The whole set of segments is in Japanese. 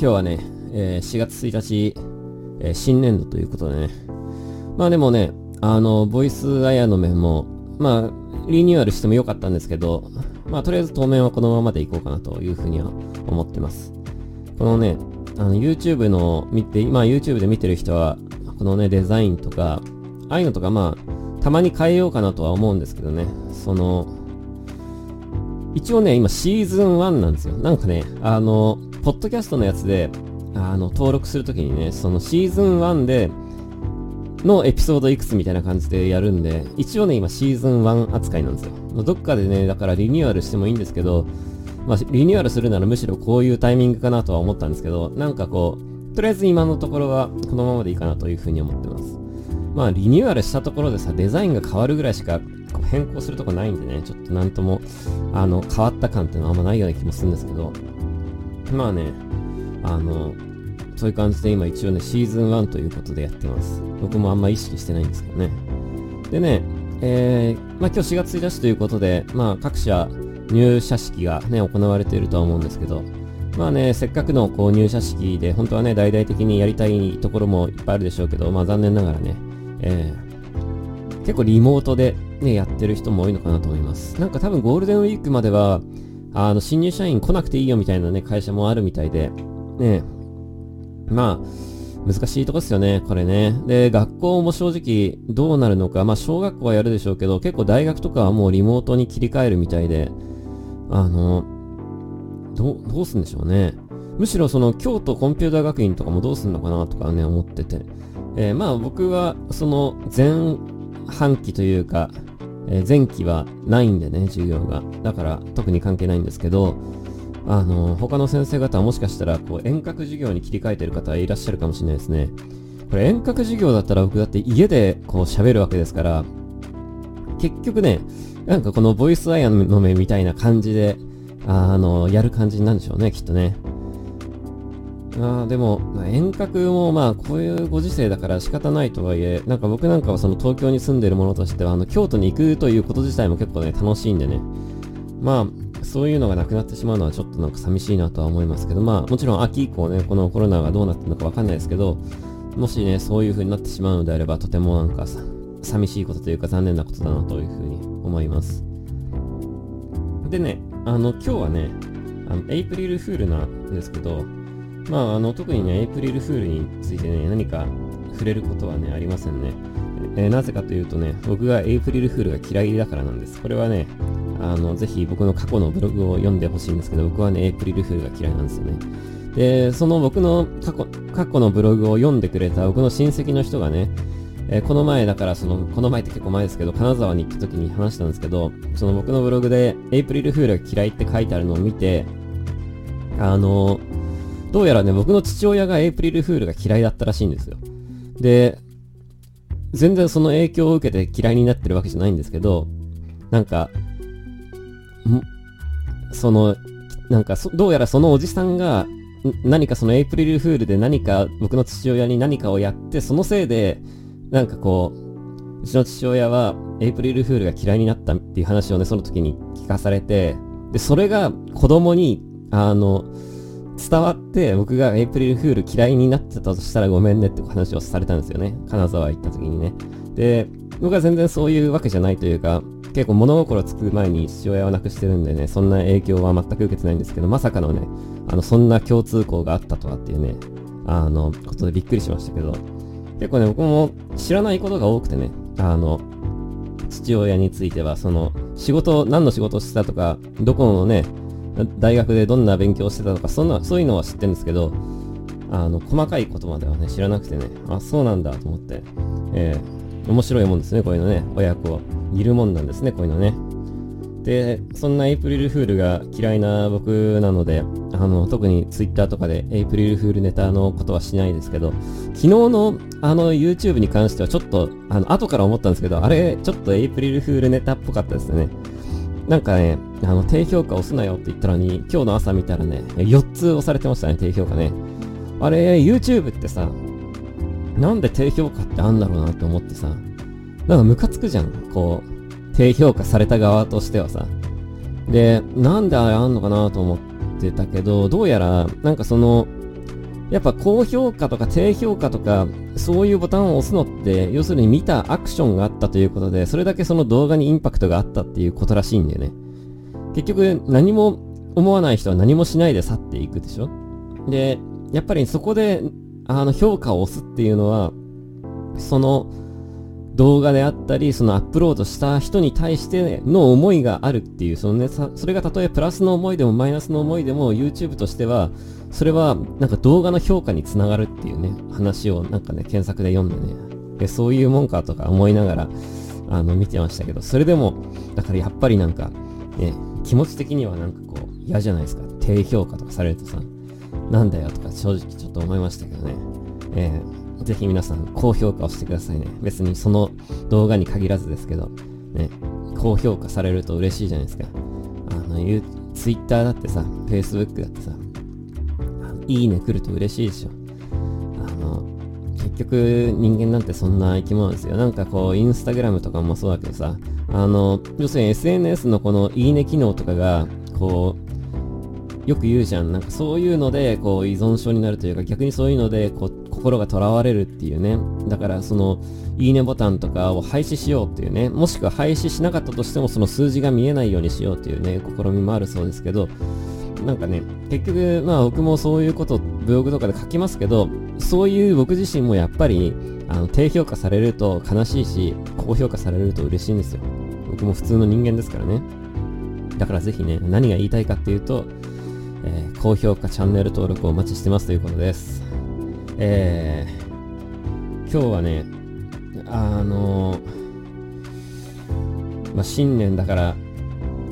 今日はね、えー、4月1日、えー、新年度ということでね。まあでもね、あの、ボイスアヤの面も、まあ、リニューアルしてもよかったんですけど、まあとりあえず当面はこのままでいこうかなというふうには思ってます。このね、あの YouTube の見て、今 YouTube で見てる人は、このね、デザインとか、ああいうのとかまあ、たまに変えようかなとは思うんですけどね、その、一応ね、今シーズン1なんですよ。なんかね、あの、ポッドキャストのやつで、あの、登録するときにね、そのシーズン1で、のエピソードいくつみたいな感じでやるんで、一応ね、今シーズン1扱いなんですよ。どっかでね、だからリニューアルしてもいいんですけど、まあ、リニューアルするならむしろこういうタイミングかなとは思ったんですけど、なんかこう、とりあえず今のところはこのままでいいかなというふうに思ってます。まあ、リニューアルしたところでさ、デザインが変わるぐらいしか変更するとこないんでね、ちょっとなんとも、あの、変わった感っていうのはあんまないような気もするんですけど、まあね、あの、そういう感じで今一応ね、シーズン1ということでやってます。僕もあんま意識してないんですけどね。でね、えー、まあ今日4月1日ということで、まあ各社入社式がね、行われているとは思うんですけど、まあね、せっかくのこう入社式で、本当はね、大々的にやりたいところもいっぱいあるでしょうけど、まあ残念ながらね、えー、結構リモートでね、やってる人も多いのかなと思います。なんか多分ゴールデンウィークまでは、あの、新入社員来なくていいよみたいなね、会社もあるみたいで、ね、まあ、難しいとこですよね、これね。で、学校も正直どうなるのか、まあ小学校はやるでしょうけど、結構大学とかはもうリモートに切り替えるみたいで、あの、どう、どうすんでしょうね。むしろその京都コンピューター学院とかもどうすんのかなとかね、思ってて。えー、まあ僕はその前半期というか、えー、前期はないんでね、授業が。だから特に関係ないんですけど、あの、他の先生方はもしかしたらこう遠隔授業に切り替えてる方はいらっしゃるかもしれないですね。これ遠隔授業だったら僕だって家でこう喋るわけですから、結局ね、なんかこのボイスアイアンの目みたいな感じで、あの、やる感じなんでしょうね、きっとね。あでも、ま、遠隔もまあこういうご時世だから仕方ないとはいえ、なんか僕なんかはその東京に住んでるものとしては、あの京都に行くということ自体も結構ね、楽しいんでね。まあ、そういうのがなくなってしまうのはちょっとなんか寂しいなとは思いますけど、まあもちろん秋以降ね、このコロナがどうなってるのかわかんないですけど、もしね、そういう風になってしまうのであれば、とてもなんかさ、寂しいことというか残念なことだなという風に思います。でね、あの、今日はね、あの、エイプリルフールなんですけど、まあ、あの、特にね、エイプリルフールについてね、何か触れることはね、ありませんね。えー、なぜかというとね、僕がエイプリルフールが嫌いだからなんです。これはね、あの、ぜひ僕の過去のブログを読んでほしいんですけど、僕はね、エイプリルフールが嫌いなんですよね。で、その僕の過去、過去のブログを読んでくれた僕の親戚の人がね、えー、この前だからその、この前って結構前ですけど、金沢に行った時に話したんですけど、その僕のブログで、エイプリルフールが嫌いって書いてあるのを見て、あの、どうやらね、僕の父親がエイプリルフールが嫌いだったらしいんですよ。で、全然その影響を受けて嫌いになってるわけじゃないんですけど、なんか、その、なんかどうやらそのおじさんが、何かそのエイプリルフールで何か僕の父親に何かをやって、そのせいで、なんかこう、うちの父親はエイプリルフールが嫌いになったっていう話をね、その時に聞かされて、で、それが子供に、あの、伝わって僕がエイプリルフール嫌いになってたとしたらごめんねって話をされたんですよね。金沢行った時にね。で、僕は全然そういうわけじゃないというか、結構物心つく前に父親を亡くしてるんでね、そんな影響は全く受けてないんですけど、まさかのね、あの、そんな共通項があったとはっていうね、あの、ことでびっくりしましたけど、結構ね、僕も知らないことが多くてね、あの、父親については、その、仕事、何の仕事をしてたとか、どこのね、大学でどんな勉強してたとか、そんな、そういうのは知ってるんですけど、あの、細かいことまではね、知らなくてね、あ、そうなんだと思って、えー、面白いもんですね、こういうのね、親子を煮るもんなんですね、こういうのね。で、そんなエイプリルフールが嫌いな僕なので、あの、特にツイッターとかでエイプリルフールネタのことはしないですけど、昨日のあの YouTube に関してはちょっと、あの、後から思ったんですけど、あれ、ちょっとエイプリルフールネタっぽかったですね。なんかね、あの、低評価押すなよって言ったのに、今日の朝見たらね、4つ押されてましたね、低評価ね。あれ、YouTube ってさ、なんで低評価ってあんだろうなって思ってさ、なんかムカつくじゃん。こう、低評価された側としてはさ。で、なんであれあんのかなと思ってたけど、どうやら、なんかその、やっぱ高評価とか低評価とか、そういうボタンを押すのって、要するに見たアクションがあったということで、それだけその動画にインパクトがあったっていうことらしいんだよね。結局、何も思わない人は何もしないで去っていくでしょで、やっぱりそこで、あの、評価を押すっていうのは、その、動画であったり、そのアップロードした人に対しての思いがあるっていう、そのね、それがたとえプラスの思いでもマイナスの思いでも YouTube としては、それはなんか動画の評価につながるっていうね、話をなんかね、検索で読んでね、でそういうもんかとか思いながら、あの、見てましたけど、それでも、だからやっぱりなんか、ね、気持ち的にはなんかこう、嫌じゃないですか。低評価とかされるとさ、なんだよとか正直ちょっと思いましたけどね。えー、ぜひ皆さん高評価をしてくださいね。別にその動画に限らずですけど、ね、高評価されると嬉しいじゃないですか。あの、Twitter だってさ、Facebook だってさ、いいね来ると嬉しいでしょ。あの、結局人間なんてそんな生き物ですよ。なんかこう、インスタグラムとかもそうだけどさ、あの、要するに SNS のこのいいね機能とかが、こう、よく言うじゃん。なんかそういうので、こう依存症になるというか、逆にそういうので、こう、心が囚われるっていうね。だから、その、いいねボタンとかを廃止しようっていうね。もしくは廃止しなかったとしても、その数字が見えないようにしようっていうね、試みもあるそうですけど、なんかね、結局、まあ僕もそういうことブログとかで書きますけど、そういう僕自身もやっぱり、あの、低評価されると悲しいし、高評価されると嬉しいんですよ。僕も普通の人間ですからね。だからぜひね、何が言いたいかっていうと、えー、高評価、チャンネル登録をお待ちしてますということです。えー、今日はね、あのー、まあ、新年だから、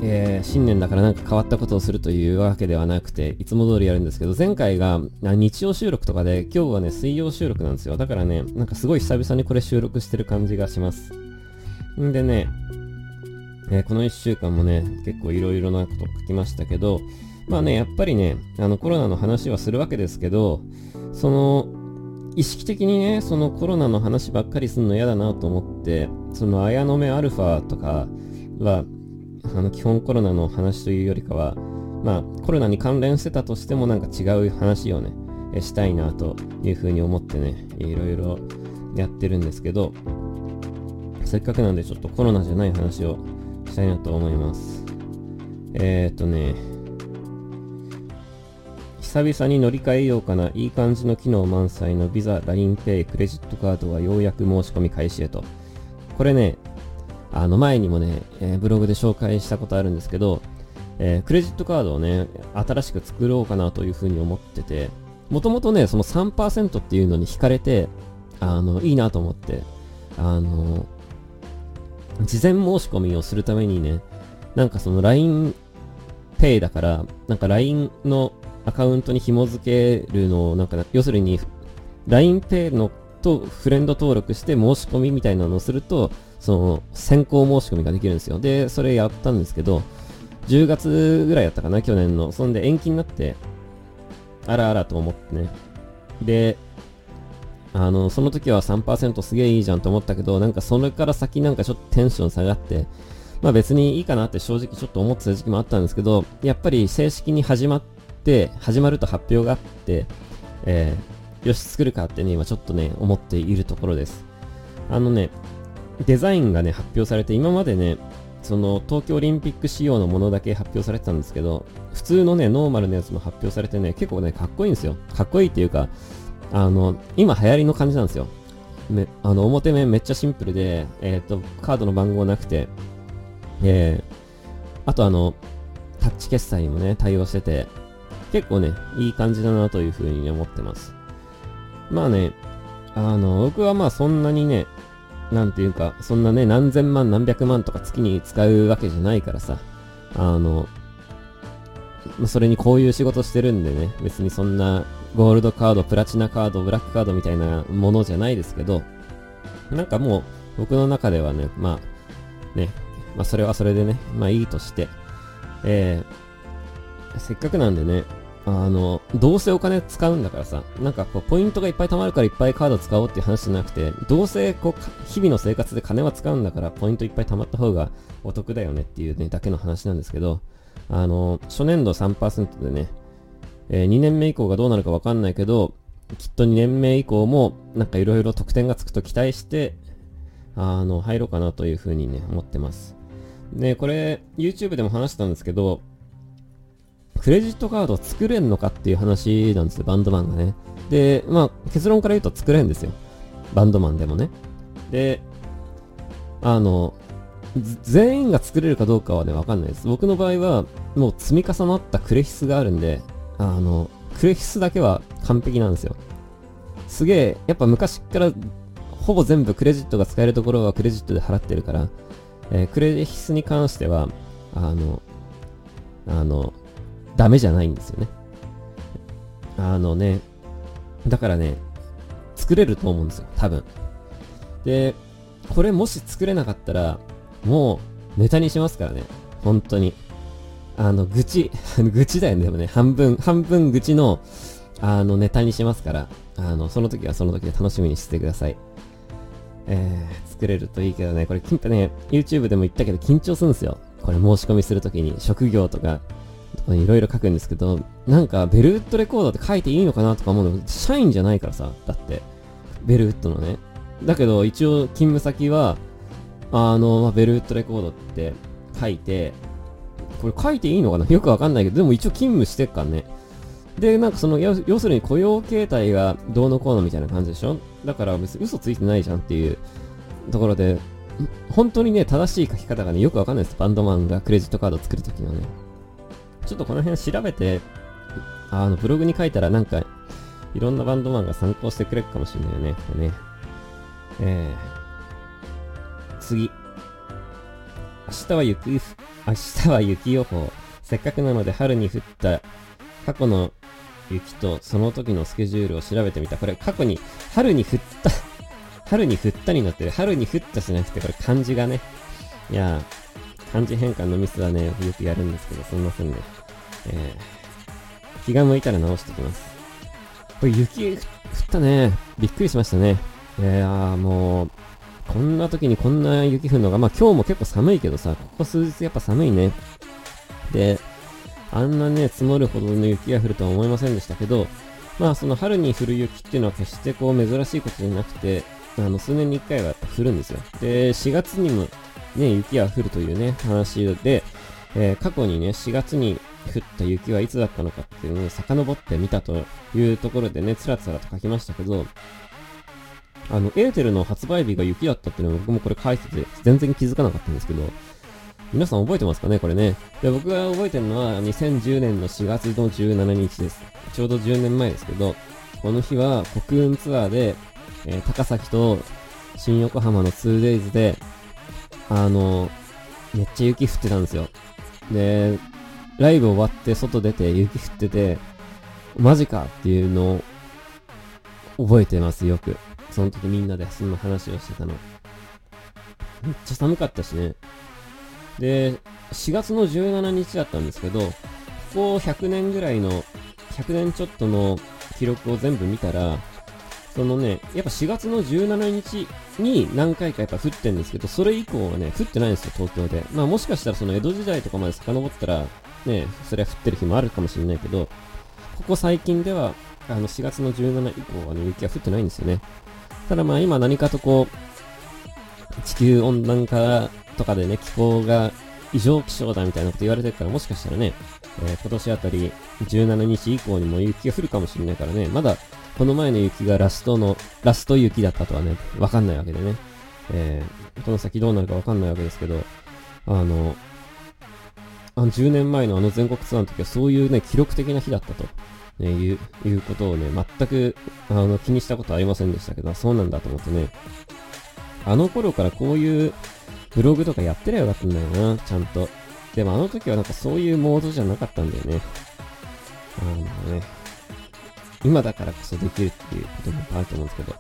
えー、新年だからなんか変わったことをするというわけではなくて、いつも通りやるんですけど、前回が日曜収録とかで、今日はね、水曜収録なんですよ。だからね、なんかすごい久々にこれ収録してる感じがします。んでね、えー、この1週間もね、結構いろいろなこと書きましたけど、まあね、やっぱりね、あのコロナの話はするわけですけど、その、意識的にね、そのコロナの話ばっかりするの嫌だなと思って、その綾野目アルファとかは、あの基本コロナの話というよりかは、まあコロナに関連してたとしてもなんか違う話をね、したいなというふうに思ってね、いろいろやってるんですけど、せっかくなんでちょっとコロナじゃない話をしたいなと思います。えー、っとね、久々に乗り換えようかな、いい感じの機能満載の Visa、LINEPay、クレジットカードはようやく申し込み開始へと。これね、あの前にもね、えー、ブログで紹介したことあるんですけど、えー、クレジットカードをね、新しく作ろうかなというふうに思ってて、もともとね、その3%っていうのに惹かれて、あの、いいなと思って、あの、事前申し込みをするためにね、なんかその LINEPay だから、なんか LINE のアカウントに紐付けるのを、なんか、要するに、LINEPay のとフレンド登録して申し込みみたいなのをすると、その、先行申し込みができるんですよ。で、それやったんですけど、10月ぐらいやったかな、去年の。そんで延期になって、あらあらと思ってね。で、あの、その時は3%すげえいいじゃんと思ったけど、なんかそれから先なんかちょっとテンション下がって、まあ別にいいかなって正直ちょっと思ってた時期もあったんですけど、やっぱり正式に始まっ、始まると発表があって、えー、よし、作るかってね、今ちょっとね、思っているところです。あのね、デザインがね、発表されて、今までね、その東京オリンピック仕様のものだけ発表されてたんですけど、普通のね、ノーマルのやつも発表されてね、結構ね、かっこいいんですよ。かっこいいっていうか、あの、今流行りの感じなんですよ。めあの、表面めっちゃシンプルで、えっ、ー、と、カードの番号なくて、えー、あとあの、タッチ決済にもね、対応してて、結構ね、いい感じだなというふうに思ってます。まあね、あの、僕はまあそんなにね、なんていうか、そんなね、何千万何百万とか月に使うわけじゃないからさ、あの、それにこういう仕事してるんでね、別にそんなゴールドカード、プラチナカード、ブラックカードみたいなものじゃないですけど、なんかもう僕の中ではね、まあ、ね、まあそれはそれでね、まあいいとして、えー、せっかくなんでね、あの、どうせお金使うんだからさ、なんかこう、ポイントがいっぱい貯まるからいっぱいカード使おうっていう話じゃなくて、どうせこう、日々の生活で金は使うんだから、ポイントいっぱい貯まった方がお得だよねっていうね、だけの話なんですけど、あの、初年度3%でね、えー、2年目以降がどうなるかわかんないけど、きっと2年目以降も、なんかいろいろ得点がつくと期待して、あの、入ろうかなというふうにね、思ってます。で、これ、YouTube でも話したんですけど、クレジットカードを作れんのかっていう話なんですよ、バンドマンがね。で、まあ、結論から言うと作れんですよ。バンドマンでもね。で、あの、全員が作れるかどうかはね、わかんないです。僕の場合は、もう積み重なったクレヒスがあるんで、あの、クレヒスだけは完璧なんですよ。すげえ、やっぱ昔からほぼ全部クレジットが使えるところはクレジットで払ってるから、えー、クレヒスに関しては、あの、あの、ダメじゃないんですよね。あのね、だからね、作れると思うんですよ、多分。で、これもし作れなかったら、もうネタにしますからね。本当に。あの、愚痴、愚痴だよね、でもね、半分、半分愚痴の、あの、ネタにしますから、あの、その時はその時で楽しみにしてください。えー、作れるといいけどね、これ、ね、YouTube でも言ったけど緊張するんですよ。これ申し込みするときに、職業とか、いろいろ書くんですけど、なんか、ベルウッドレコードって書いていいのかなとか思うの、社員じゃないからさ、だって、ベルウッドのね。だけど、一応、勤務先は、あの、まあ、ベルウッドレコードって書いて、これ書いていいのかな？よくわかんないけど、でも一応勤務してっからね。で、なんかその、要するに雇用形態がどうのこうのみたいな感じでしょ？だから別に嘘ついてないじゃんっていうところで、本当にね、正しい書き方がね、よくわかんないです。バンドマンがクレジットカード作るときのね。ちょっとこの辺調べて、あの、ブログに書いたらなんか、いろんなバンドマンが参考してくれるかもしれないよね。これね。えー、次。明日は雪、明日は雪予報。せっかくなので春に降った過去の雪とその時のスケジュールを調べてみた。これ過去に春に降った春に降ったになってる。春に降ったじゃなくて、これ漢字がね。いや漢字変換のミスはね、よくやるんですけど、すみませんね。えー、気が向いたら直してきます。これ雪降ったね。びっくりしましたね。いやーもう、こんな時にこんな雪降るのが、まあ今日も結構寒いけどさ、ここ数日やっぱ寒いね。で、あんなね、積もるほどの雪が降るとは思いませんでしたけど、まあその春に降る雪っていうのは決してこう珍しいことじゃなくて、あの数年に1回はやっぱ降るんですよ。で、4月にもね、雪が降るというね、話で、えー、過去にね、4月に降った雪はいつだったのかっていうのを遡ってみたというところでね、つらつらと書きましたけど、あの、エーテルの発売日が雪だったっていうのを僕もこれ書いてて、全然気づかなかったんですけど、皆さん覚えてますかねこれね。で、僕が覚えてるのは、2010年の4月の17日です。ちょうど10年前ですけど、この日は国運ツアーで、えー、高崎と新横浜の 2days で、あの、めっちゃ雪降ってたんですよ。で、ライブ終わって外出て雪降ってて、マジかっていうのを覚えてます、よく。その時みんなでそんな話をしてたの。めっちゃ寒かったしね。で、4月の17日だったんですけど、ここ100年ぐらいの、100年ちょっとの記録を全部見たら、そのね、やっぱ4月の17日に何回かやっぱ降ってんですけど、それ以降はね、降ってないんですよ、東京で。まあもしかしたらその江戸時代とかまで遡ったら、ね、それは降ってる日もあるかもしれないけど、ここ最近では、あの4月の17以降はね、雪が降ってないんですよね。ただまあ今何かとこう、地球温暖化とかでね、気候が異常気象だみたいなこと言われてるから、もしかしたらね、えー、今年あたり17日以降にも雪が降るかもしれないからね、まだこの前の雪がラストの、ラスト雪だったとはね、わかんないわけでね、えー、この先どうなるかわかんないわけですけど、あの、あ10年前のあの全国ツアーの時はそういうね、記録的な日だったと。ね、いう、いうことをね、全く、あの、気にしたことありませんでしたけど、そうなんだと思ってね、あの頃からこういうブログとかやってりゃよかったんだよな、ちゃんと。でもあの時はなんかそういうモードじゃなかったんだよね。あのね、今だからこそできるっていうこともあると思うんですけど。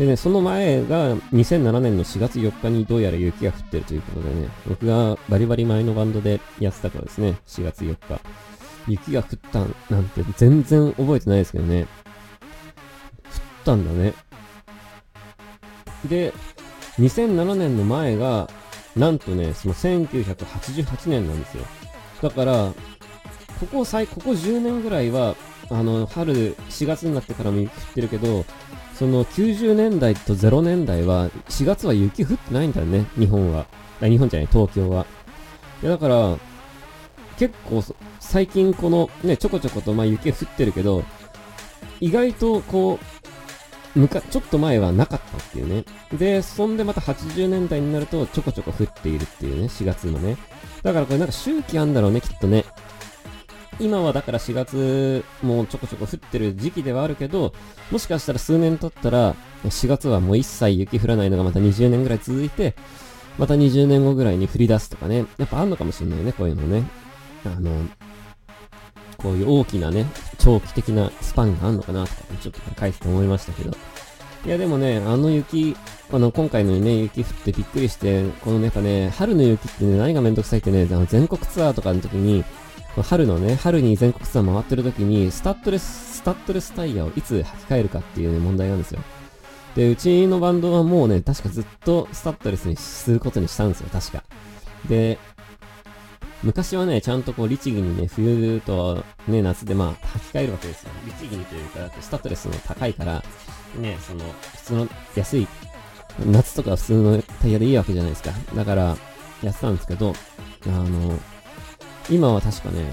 でね、その前が2007年の4月4日にどうやら雪が降ってるということでね、僕がバリバリ前のバンドでやってたからですね、4月4日。雪が降ったなんて全然覚えてないですけどね。降ったんだね。で、2007年の前が、なんとね、その1988年なんですよ。だから、ここ最、ここ10年ぐらいは、あの、春、4月になってからも雪降ってるけど、その90年代と0年代は、4月は雪降ってないんだよね、日本は。日本じゃない、東京は。いや、だから、結構、最近この、ね、ちょこちょこと、まあ雪降ってるけど、意外とこう、むか、ちょっと前はなかったっていうね。で、そんでまた80年代になるとちょこちょこ降っているっていうね、4月もね。だからこれなんか周期あんだろうね、きっとね。今はだから4月もうちょこちょこ降ってる時期ではあるけど、もしかしたら数年経ったら、4月はもう一切雪降らないのがまた20年ぐらい続いて、また20年後ぐらいに降り出すとかね。やっぱあんのかもしんないね、こういうのね。あの、こういう大きなね、長期的なスパンがあんのかなとか、ちょっと書いてて思いましたけど。いやでもね、あの雪、あの、今回のね、雪降ってびっくりして、このやっぱね、春の雪ってね、何がめんどくさいってね、あの全国ツアーとかの時に、春のね、春に全国ツアー回ってる時に、スタッドレス、スタッドレスタイヤをいつ履き替えるかっていうね、問題なんですよ。で、うちのバンドはもうね、確かずっとスタッドレスにすることにしたんですよ、確か。で、昔はね、ちゃんとこう、律儀にね、冬とね、夏でまあ、履き替えるわけですよ。律儀にというか、スタッドレスの高いから、ね、その、普通の安い、夏とか普通のタイヤでいいわけじゃないですか。だから、やってたんですけど、あの、今は確かね、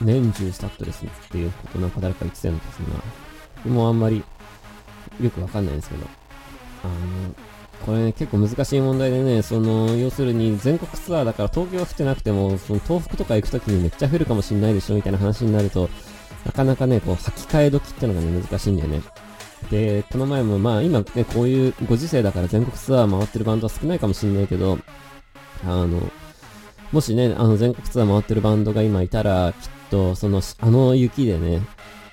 年中スタッドレスっていうことなんか誰か言ってたような気がするな。もあんまりよくわかんないんですけど、あの、これね、結構難しい問題でね、その、要するに全国ツアーだから東京は降ってなくても、その東北とか行くときにめっちゃ降るかもしんないでしょみたいな話になると、なかなかね、こう、履き替え時ってのがね、難しいんだよね。で、この前もまあ今ね、こういうご時世だから全国ツアー回ってるバンドは少ないかもしんないけど、あの、もしね、あの全国ツアー回ってるバンドが今いたら、きっと、その、あの雪でね、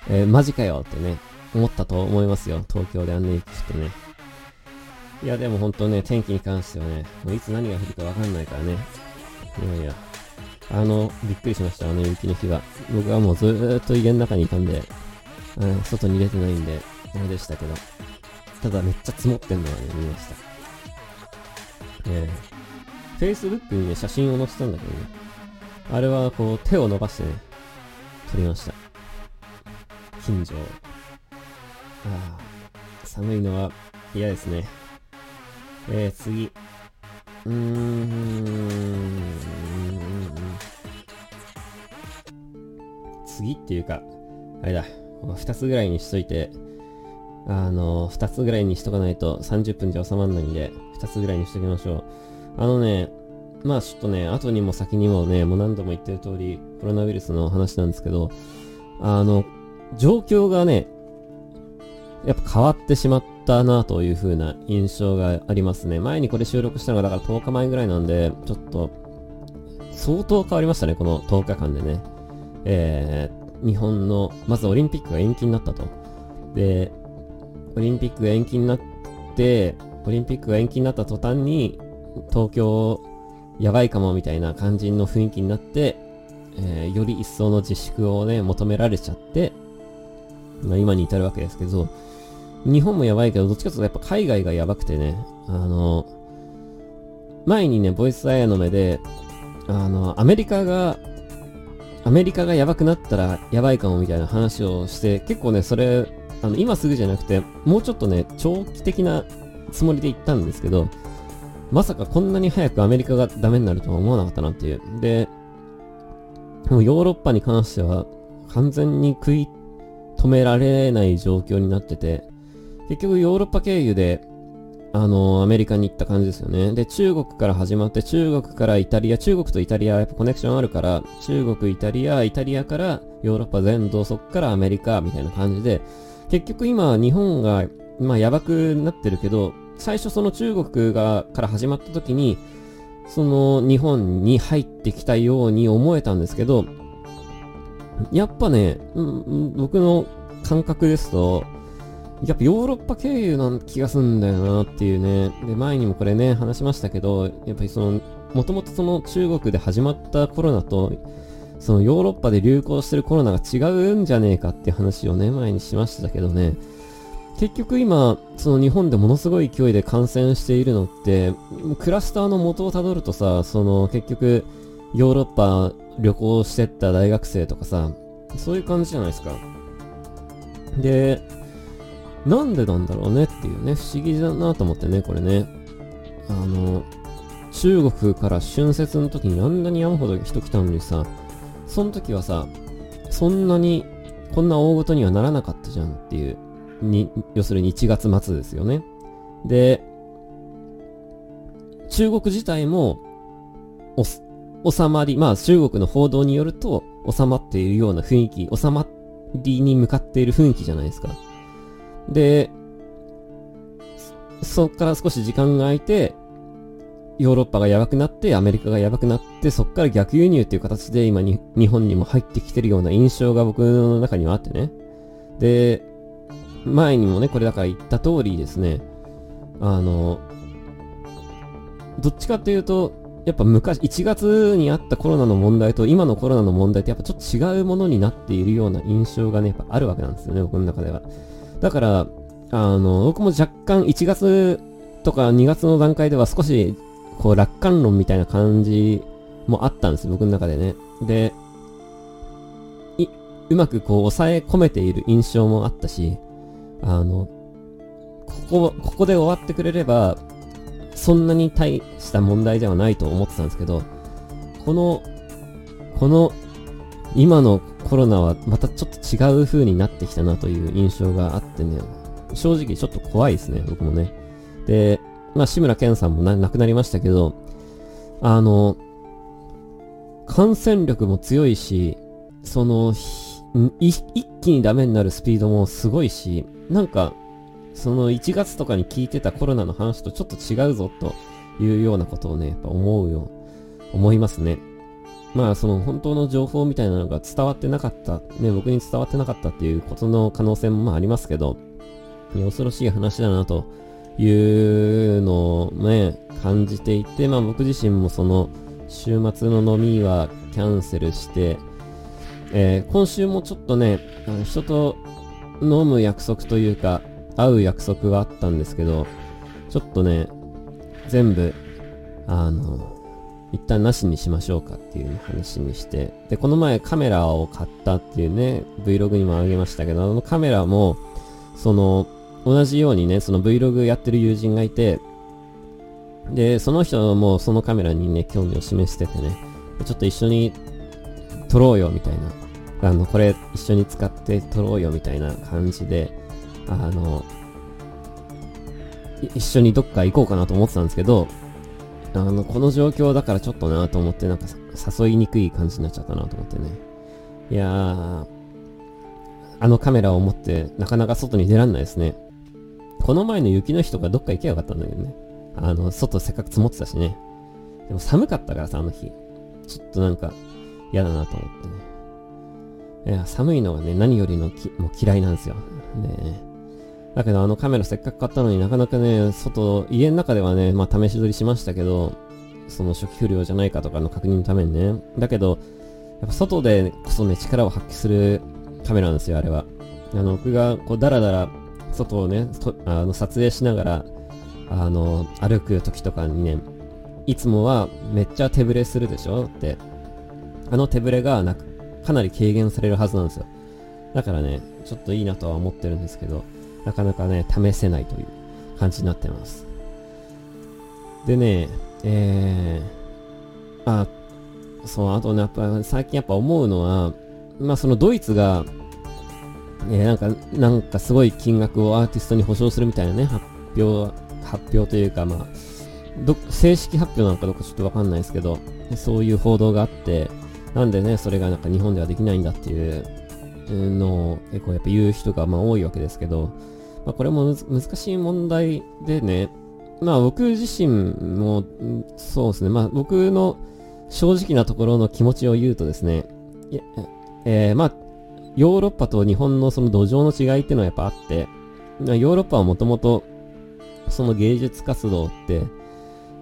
えー、マジかよってね、思ったと思いますよ。東京であんな雪降ってね。いや、でも本当ね、天気に関してはね、もういつ何が降るかわかんないからね。いやいや。あの、びっくりしました、あの雪の日は。僕はもうずーっと家の中にいたんで、うん、外に出てないんで、あれでしたけど。ただめっちゃ積もってんのはね、見ました。えー、Facebook にね、写真を載せたんだけどね。あれはこう、手を伸ばしてね、撮りました。近所ああ、寒いのは嫌ですね。えー、次。うーん。次っていうか、あれだ。二つぐらいにしといて、あの、二つぐらいにしとかないと30分じゃ収まんないんで、二つぐらいにしときましょう。あのね、まあちょっとね、後にも先にもね、もう何度も言ってる通り、コロナウイルスの話なんですけど、あの、状況がね、やっぱ変わってしまったなという風な印象がありますね。前にこれ収録したのがだから10日前ぐらいなんで、ちょっと、相当変わりましたね、この10日間でね。えー、日本の、まずオリンピックが延期になったと。で、オリンピックが延期になって、オリンピックが延期になった途端に、東京、やばいかもみたいな感じの雰囲気になって、えー、より一層の自粛をね、求められちゃって、まあ今に至るわけですけど、日本もやばいけど、どっちかというとやっぱ海外がやばくてね、あの、前にね、ボイスアイアの目で、あの、アメリカが、アメリカがやばくなったらやばいかもみたいな話をして、結構ね、それ、あの、今すぐじゃなくて、もうちょっとね、長期的なつもりで言ったんですけど、まさかこんなに早くアメリカがダメになるとは思わなかったなっていう。で、もうヨーロッパに関しては、完全に食い止められない状況になってて、結局ヨーロッパ経由で、あのー、アメリカに行った感じですよね。で、中国から始まって、中国からイタリア、中国とイタリアはやっぱコネクションあるから、中国、イタリア、イタリアからヨーロッパ全土、そっからアメリカ、みたいな感じで、結局今、日本が、まあ、やばくなってるけど、最初その中国が、から始まった時に、その日本に入ってきたように思えたんですけど、やっぱね、うん、僕の感覚ですと、やっぱヨーロッパ経由な気がすんだよなっていうね。で、前にもこれね、話しましたけど、やっぱりその、もともとその中国で始まったコロナと、そのヨーロッパで流行してるコロナが違うんじゃねえかっていう話をね、前にしましたけどね。結局今、その日本でものすごい勢いで感染しているのって、クラスターの元をたどるとさ、その結局、ヨーロッパ旅行してった大学生とかさ、そういう感じじゃないですか。で、なんでなんだろうねっていうね、不思議だなと思ってね、これね。あの、中国から春節の時にあんなに山ほど人来たのにさ、その時はさ、そんなに、こんな大ごとにはならなかったじゃんっていう、に、要するに1月末ですよね。で、中国自体も、お、収まり、まあ中国の報道によると、収まっているような雰囲気、収まりに向かっている雰囲気じゃないですか。で、そっから少し時間が空いて、ヨーロッパがやばくなって、アメリカがやばくなって、そっから逆輸入っていう形で今に日本にも入ってきてるような印象が僕の中にはあってね。で、前にもね、これだから言った通りですね、あの、どっちかっていうと、やっぱ昔、1月にあったコロナの問題と今のコロナの問題ってやっぱちょっと違うものになっているような印象がね、やっぱあるわけなんですよね、僕の中では。だから、あの、僕も若干1月とか2月の段階では少しこう楽観論みたいな感じもあったんですよ、僕の中でね。で、い、うまくこう抑え込めている印象もあったし、あの、ここ、ここで終わってくれれば、そんなに大した問題ではないと思ってたんですけど、この、この、今のコロナはまたちょっと違う風になってきたなという印象があってね、正直ちょっと怖いですね、僕もね。で、まあ、志村けんさんも亡くなりましたけど、あの、感染力も強いし、その、一気にダメになるスピードもすごいし、なんか、その1月とかに聞いてたコロナの話とちょっと違うぞというようなことをね、やっぱ思うよ、思いますね。まあその本当の情報みたいなのが伝わってなかった、ね、僕に伝わってなかったっていうことの可能性もまあありますけど、恐ろしい話だなというのをね、感じていて、まあ僕自身もその週末の飲みはキャンセルして、えー、今週もちょっとね、あの人と飲む約束というか、会う約束があったんですけど、ちょっとね、全部、あの、一旦なしにしましょうかっていう話にして、で、この前カメラを買ったっていうね、Vlog にもあげましたけど、あのカメラも、その、同じようにね、その Vlog やってる友人がいて、で、その人もそのカメラにね、興味を示しててね、ちょっと一緒に撮ろうよみたいな、あの、これ一緒に使って撮ろうよみたいな感じで、あの、一緒にどっか行こうかなと思ってたんですけど、あの、この状況だからちょっとなと思って、なんか誘いにくい感じになっちゃったなと思ってね。いやー、あのカメラを持ってなかなか外に出らんないですね。この前の雪の日とかどっか行けばよかったんだけどね。あの、外せっかく積もってたしね。でも寒かったからさ、あの日。ちょっとなんか嫌だなと思ってね。いや、寒いのがね、何よりのきもう嫌いなんですよ。ねだけどあのカメラせっかく買ったのになかなかね、外、家の中ではね、まあ試し撮りしましたけど、その初期不良じゃないかとかの確認のためにね。だけど、やっぱ外でこそね、力を発揮するカメラなんですよ、あれは。あの、僕がこうダラダラ外をね、あの撮影しながら、あの、歩く時とかにね、いつもはめっちゃ手ぶれするでしょ？って。あの手ぶれがなく、かなり軽減されるはずなんですよ。だからね、ちょっといいなとは思ってるんですけど、なかなかね、試せないという感じになってます。でね、えー、あ、そう、あとね、やっぱ最近やっぱ思うのは、まあそのドイツが、えー、なんか、なんかすごい金額をアーティストに保証するみたいなね、発表、発表というか、まあ、正式発表なのかどうかちょっとわかんないですけど、そういう報道があって、なんでね、それがなんか日本ではできないんだっていうのを結構やっぱ言う人がまあ多いわけですけど、まあこれも難しい問題でね、まあ僕自身も、そうですね、まあ僕の正直なところの気持ちを言うとですね、えー、まあヨーロッパと日本のその土壌の違いっていうのはやっぱあって、ヨーロッパはもともとその芸術活動って、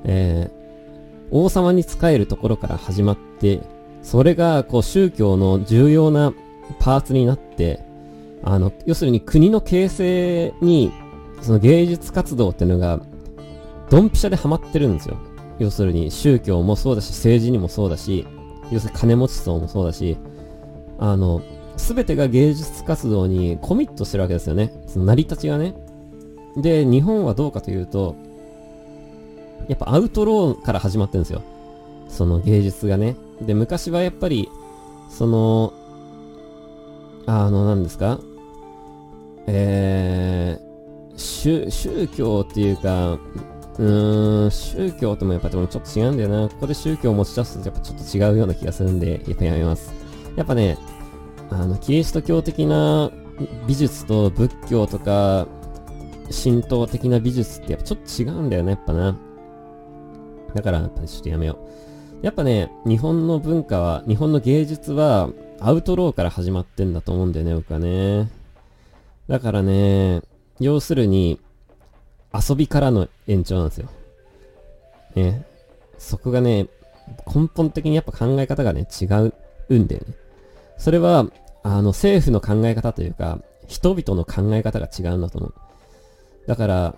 えー、王様に仕えるところから始まって、それがこう宗教の重要なパーツになって、あの、要するに国の形成に、その芸術活動っていうのが、ドンピシャでハマってるんですよ。要するに宗教もそうだし、政治にもそうだし、要するに金持ち層もそうだし、あの、全てが芸術活動にコミットしてるわけですよね。その成り立ちがね。で、日本はどうかというと、やっぱアウトローから始まってるんですよ。その芸術がね。で、昔はやっぱり、その、あの、何ですか？えー、宗、宗教っていうか、うーん、宗教ともやっぱでもちょっと違うんだよな。ここで宗教を持ち出すとやっぱちょっと違うような気がするんで、やっぱやめます。やっぱね、あの、キリスト教的な美術と仏教とか、神道的な美術ってやっぱちょっと違うんだよね、やっぱな。だから、やっぱちょっとやめよう。やっぱね、日本の文化は、日本の芸術は、アウトローから始まってんだと思うんだよね、僕はね。だからね、要するに、遊びからの延長なんですよ。ね。そこがね、根本的にやっぱ考え方がね、違うんだよね。それは、あの、政府の考え方というか、人々の考え方が違うんだと思う。だから、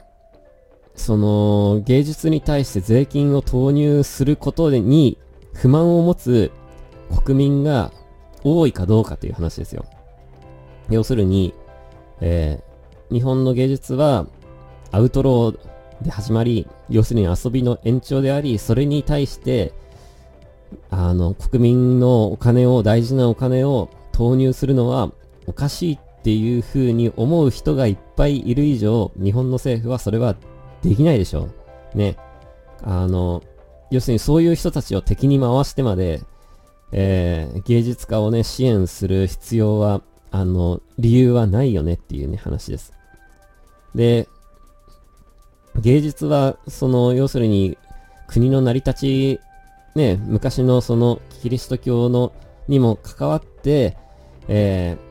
その、芸術に対して税金を投入することに不満を持つ国民が多いかどうかという話ですよ。要するに、えー、日本の芸術はアウトローで始まり、要するに遊びの延長であり、それに対して、あの、国民のお金を、大事なお金を投入するのはおかしいっていう風に思う人がいっぱいいる以上、日本の政府はそれはできないでしょ。ね。あの、要するにそういう人たちを敵に回してまで、えー、芸術家をね、支援する必要は、あの、理由はないよねっていうね、話です。で、芸術は、その、要するに、国の成り立ち、ね、昔のその、キリスト教の、にも関わって、えー、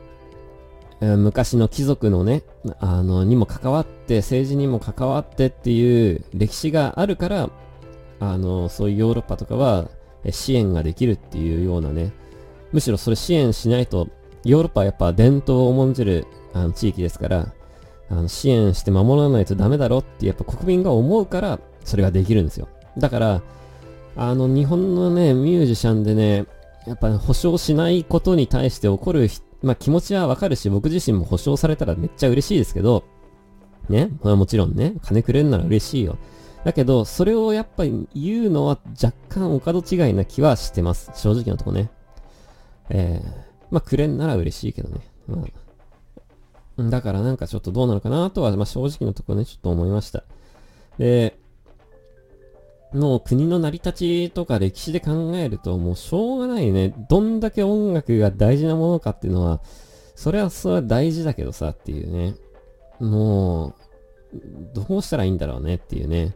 昔の貴族のね、あの、にも関わって、政治にも関わってっていう歴史があるから、あの、そういうヨーロッパとかは、支援ができるっていうようなね、むしろそれ支援しないと、ヨーロッパはやっぱ伝統を重んじるあの地域ですから、あの支援して守らないとダメだろってやっぱ国民が思うから、それができるんですよ。だから、あの日本のね、ミュージシャンでね、やっぱ、保証しないことに対して起こる、まあ気持ちはわかるし、僕自身も保証されたらめっちゃ嬉しいですけど、ね、まあ、もちろんね、金くれるなら嬉しいよ。だけど、それをやっぱり言うのは若干お門違いな気はしてます。正直なとこね。えー、まあ、くれんなら嬉しいけどね。まあ、だからなんかちょっとどうなのかなとは、まあ、正直なとこね、ちょっと思いました。で、もう国の成り立ちとか歴史で考えるともうしょうがないね。どんだけ音楽が大事なものかっていうのは、それはそれは大事だけどさっていうね。もう、どうしたらいいんだろうねっていうね。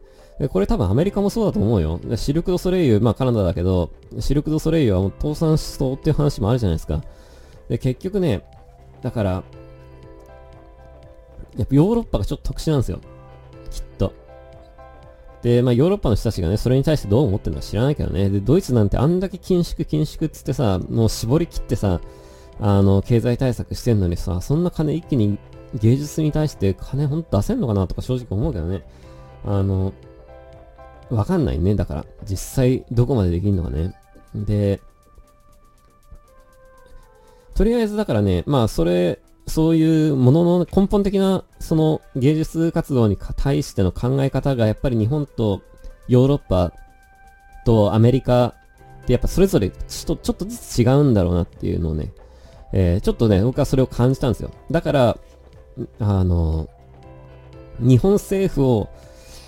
これ多分アメリカもそうだと思うよ。シルク・ド・ソレイユ、まあカナダだけど、シルク・ド・ソレイユはもう倒産しそうっていう話もあるじゃないですか。で、結局ね、だから、やっぱヨーロッパがちょっと特殊なんですよ。で、まあヨーロッパの人たちがね、それに対してどう思ってるのか知らないけどね。で、ドイツなんてあんだけ緊縮緊縮っつってさ、もう絞り切ってさ、あの、経済対策してんのにさ、そんな金一気に芸術に対して金ほんと出せんのかなとか正直思うけどね。あの、わかんないね。だから、実際どこまでできるのかね。で、とりあえずだからね、まあそれ、そういうものの根本的なその芸術活動に対しての考え方がやっぱり日本とヨーロッパとアメリカってやっぱそれぞれちょっとちょっとずつ違うんだろうなっていうのをね、えー、ちょっとね、僕はそれを感じたんですよ。だから、あの、日本政府を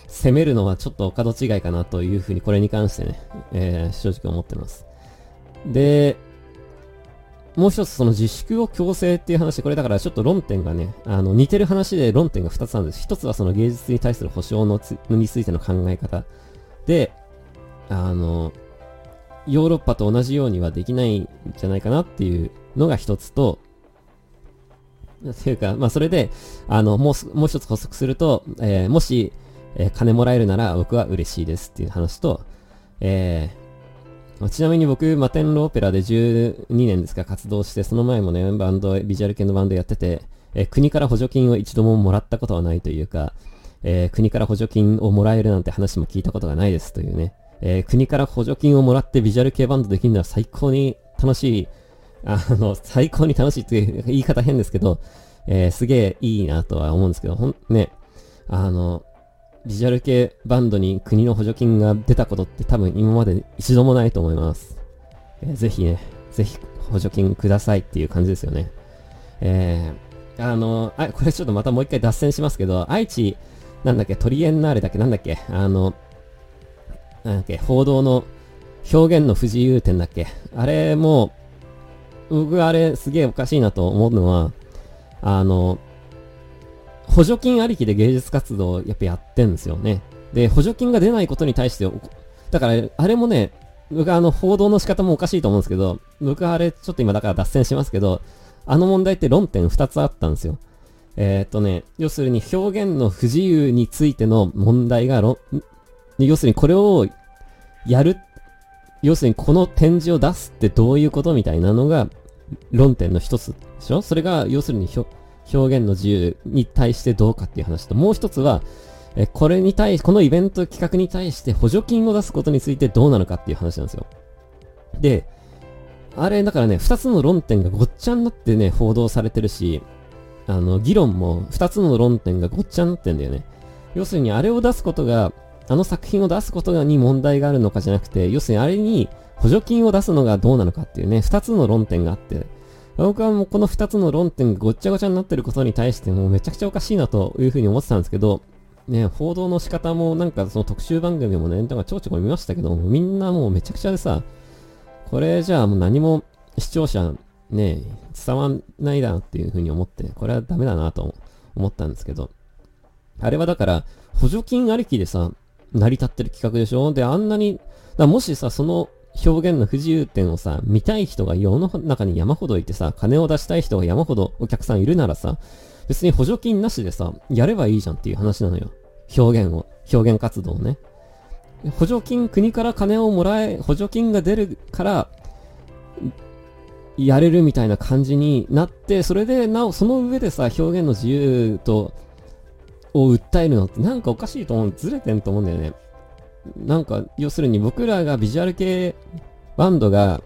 攻めるのはちょっとお門違いかなというふうにこれに関してね、えー、正直思ってます。で、もう一つその自粛を強制っていう話、これだからちょっと論点がね、あの似てる話で論点が二つあるんです。一つはその芸術に対する保障のつについての考え方。で、あの、ヨーロッパと同じようにはできないんじゃないかなっていうのが一つと、というか、まあそれで、あの、もう、もう一つ補足すると、えー、もし、えー、金もらえるなら僕は嬉しいですっていう話と、えー、ちなみに僕、マテンロオペラで12年ですか活動して、その前もね、バンド、ビジュアル系のバンドやってて、え、国から補助金を一度ももらったことはないというか、えー、国から補助金をもらえるなんて話も聞いたことがないですというね、えー、国から補助金をもらってビジュアル系バンドできるのは最高に楽しい、あの、最高に楽しいっていう言い方変ですけど、えー、すげえいいなとは思うんですけど、ほん、ね、あの、ビジュアル系バンドに国の補助金が出たことって多分今まで一度もないと思います。えー、ぜひね、ぜひ補助金くださいっていう感じですよね。えー、あの、あ、これちょっとまたもう一回脱線しますけど、愛知、なんだっけ、トリエンナーレだっけ、なんだっけ、あの、なんだっけ、報道の表現の不自由点だっけ、あれも、僕あれすげえおかしいなと思うのは、あの、補助金ありきで芸術活動をやっぱやってんですよね。で、補助金が出ないことに対して、だから、あれもね、僕あの、報道の仕方もおかしいと思うんですけど、僕あれ、ちょっと今だから脱線しますけど、あの問題って論点2つあったんですよ。えー、っとね、要するに表現の不自由についての問題が、要するにこれをやる、要するにこの展示を出すってどういうことみたいなのが論点の一つでしょ？それが要するに表表現の自由に対してどうかっていう話と、もう一つは、え、これに対し、このイベント企画に対して補助金を出すことについてどうなのかっていう話なんですよ。で、あれ、だからね、二つの論点がごっちゃになってね、報道されてるし、あの、議論も二つの論点がごっちゃになってんだよね。要するに、あれを出すことが、あの作品を出すことに問題があるのかじゃなくて、要するにあれに補助金を出すのがどうなのかっていうね、二つの論点があって、僕はもうこの二つの論点がごっちゃごちゃになってることに対してもうめちゃくちゃおかしいなというふうに思ってたんですけど、ね、報道の仕方もなんかその特集番組もね、なんかちょこちょこ見ましたけど、みんなもうめちゃくちゃでさ、これじゃあもう何も視聴者ね、伝わんないだなっていうふうに思って、これはダメだなと思ったんですけど、あれはだから補助金ありきでさ、成り立ってる企画でしょ？で、あんなに、だもしさ、その表現の不自由点をさ、見たい人が世の中に山ほどいてさ、金を出したい人が山ほどお客さんいるならさ、別に補助金なしでさ、やればいいじゃんっていう話なのよ。表現を、表現活動をね。補助金、国から金をもらえ、補助金が出るから、やれるみたいな感じになって、それで、なお、その上でさ、表現の自由と、を訴えるのってなんかおかしいと思う。ずれてんと思うんだよね。なんか、要するに僕らがビジュアル系バンドが、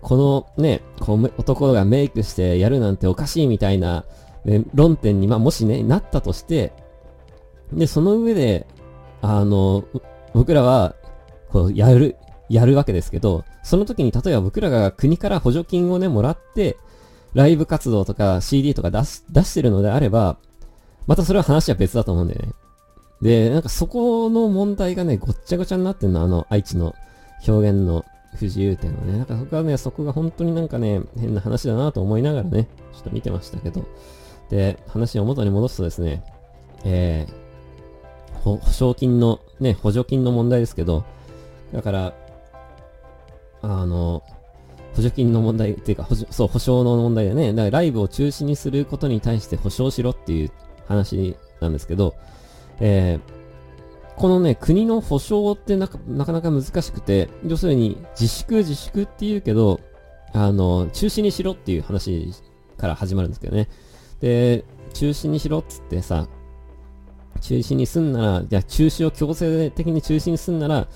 このね、こう男がメイクしてやるなんておかしいみたいな、ね、論点に、まあ、もしね、なったとして、で、その上で、あの、僕らは、こう、やる、やるわけですけど、その時に例えば僕らが国から補助金をね、もらって、ライブ活動とか CD とか出し、出してるのであれば、またそれは話は別だと思うんだよね。で、なんかそこの問題がね、ごっちゃごちゃになってんの、あの、愛知の表現の不自由点はね。なんか僕はね、そこが本当になんかね、変な話だなと思いながらね、ちょっと見てましたけど。で、話を元に戻すとですね、えー、保証金の、ね、補助金の問題ですけど、だから、あの、補助金の問題っていうか、補助そう、保証の問題でね、だからライブを中止にすることに対して保証しろっていう話なんですけど、えー、このね、国の保証ってなかなかなか難しくて、要するに自粛自粛って言うけど、あの、中止にしろっていう話から始まるんですけどね。で、中止にしろっつってさ、中止にすんなら、じゃ中止を強制的に中止にすんなら、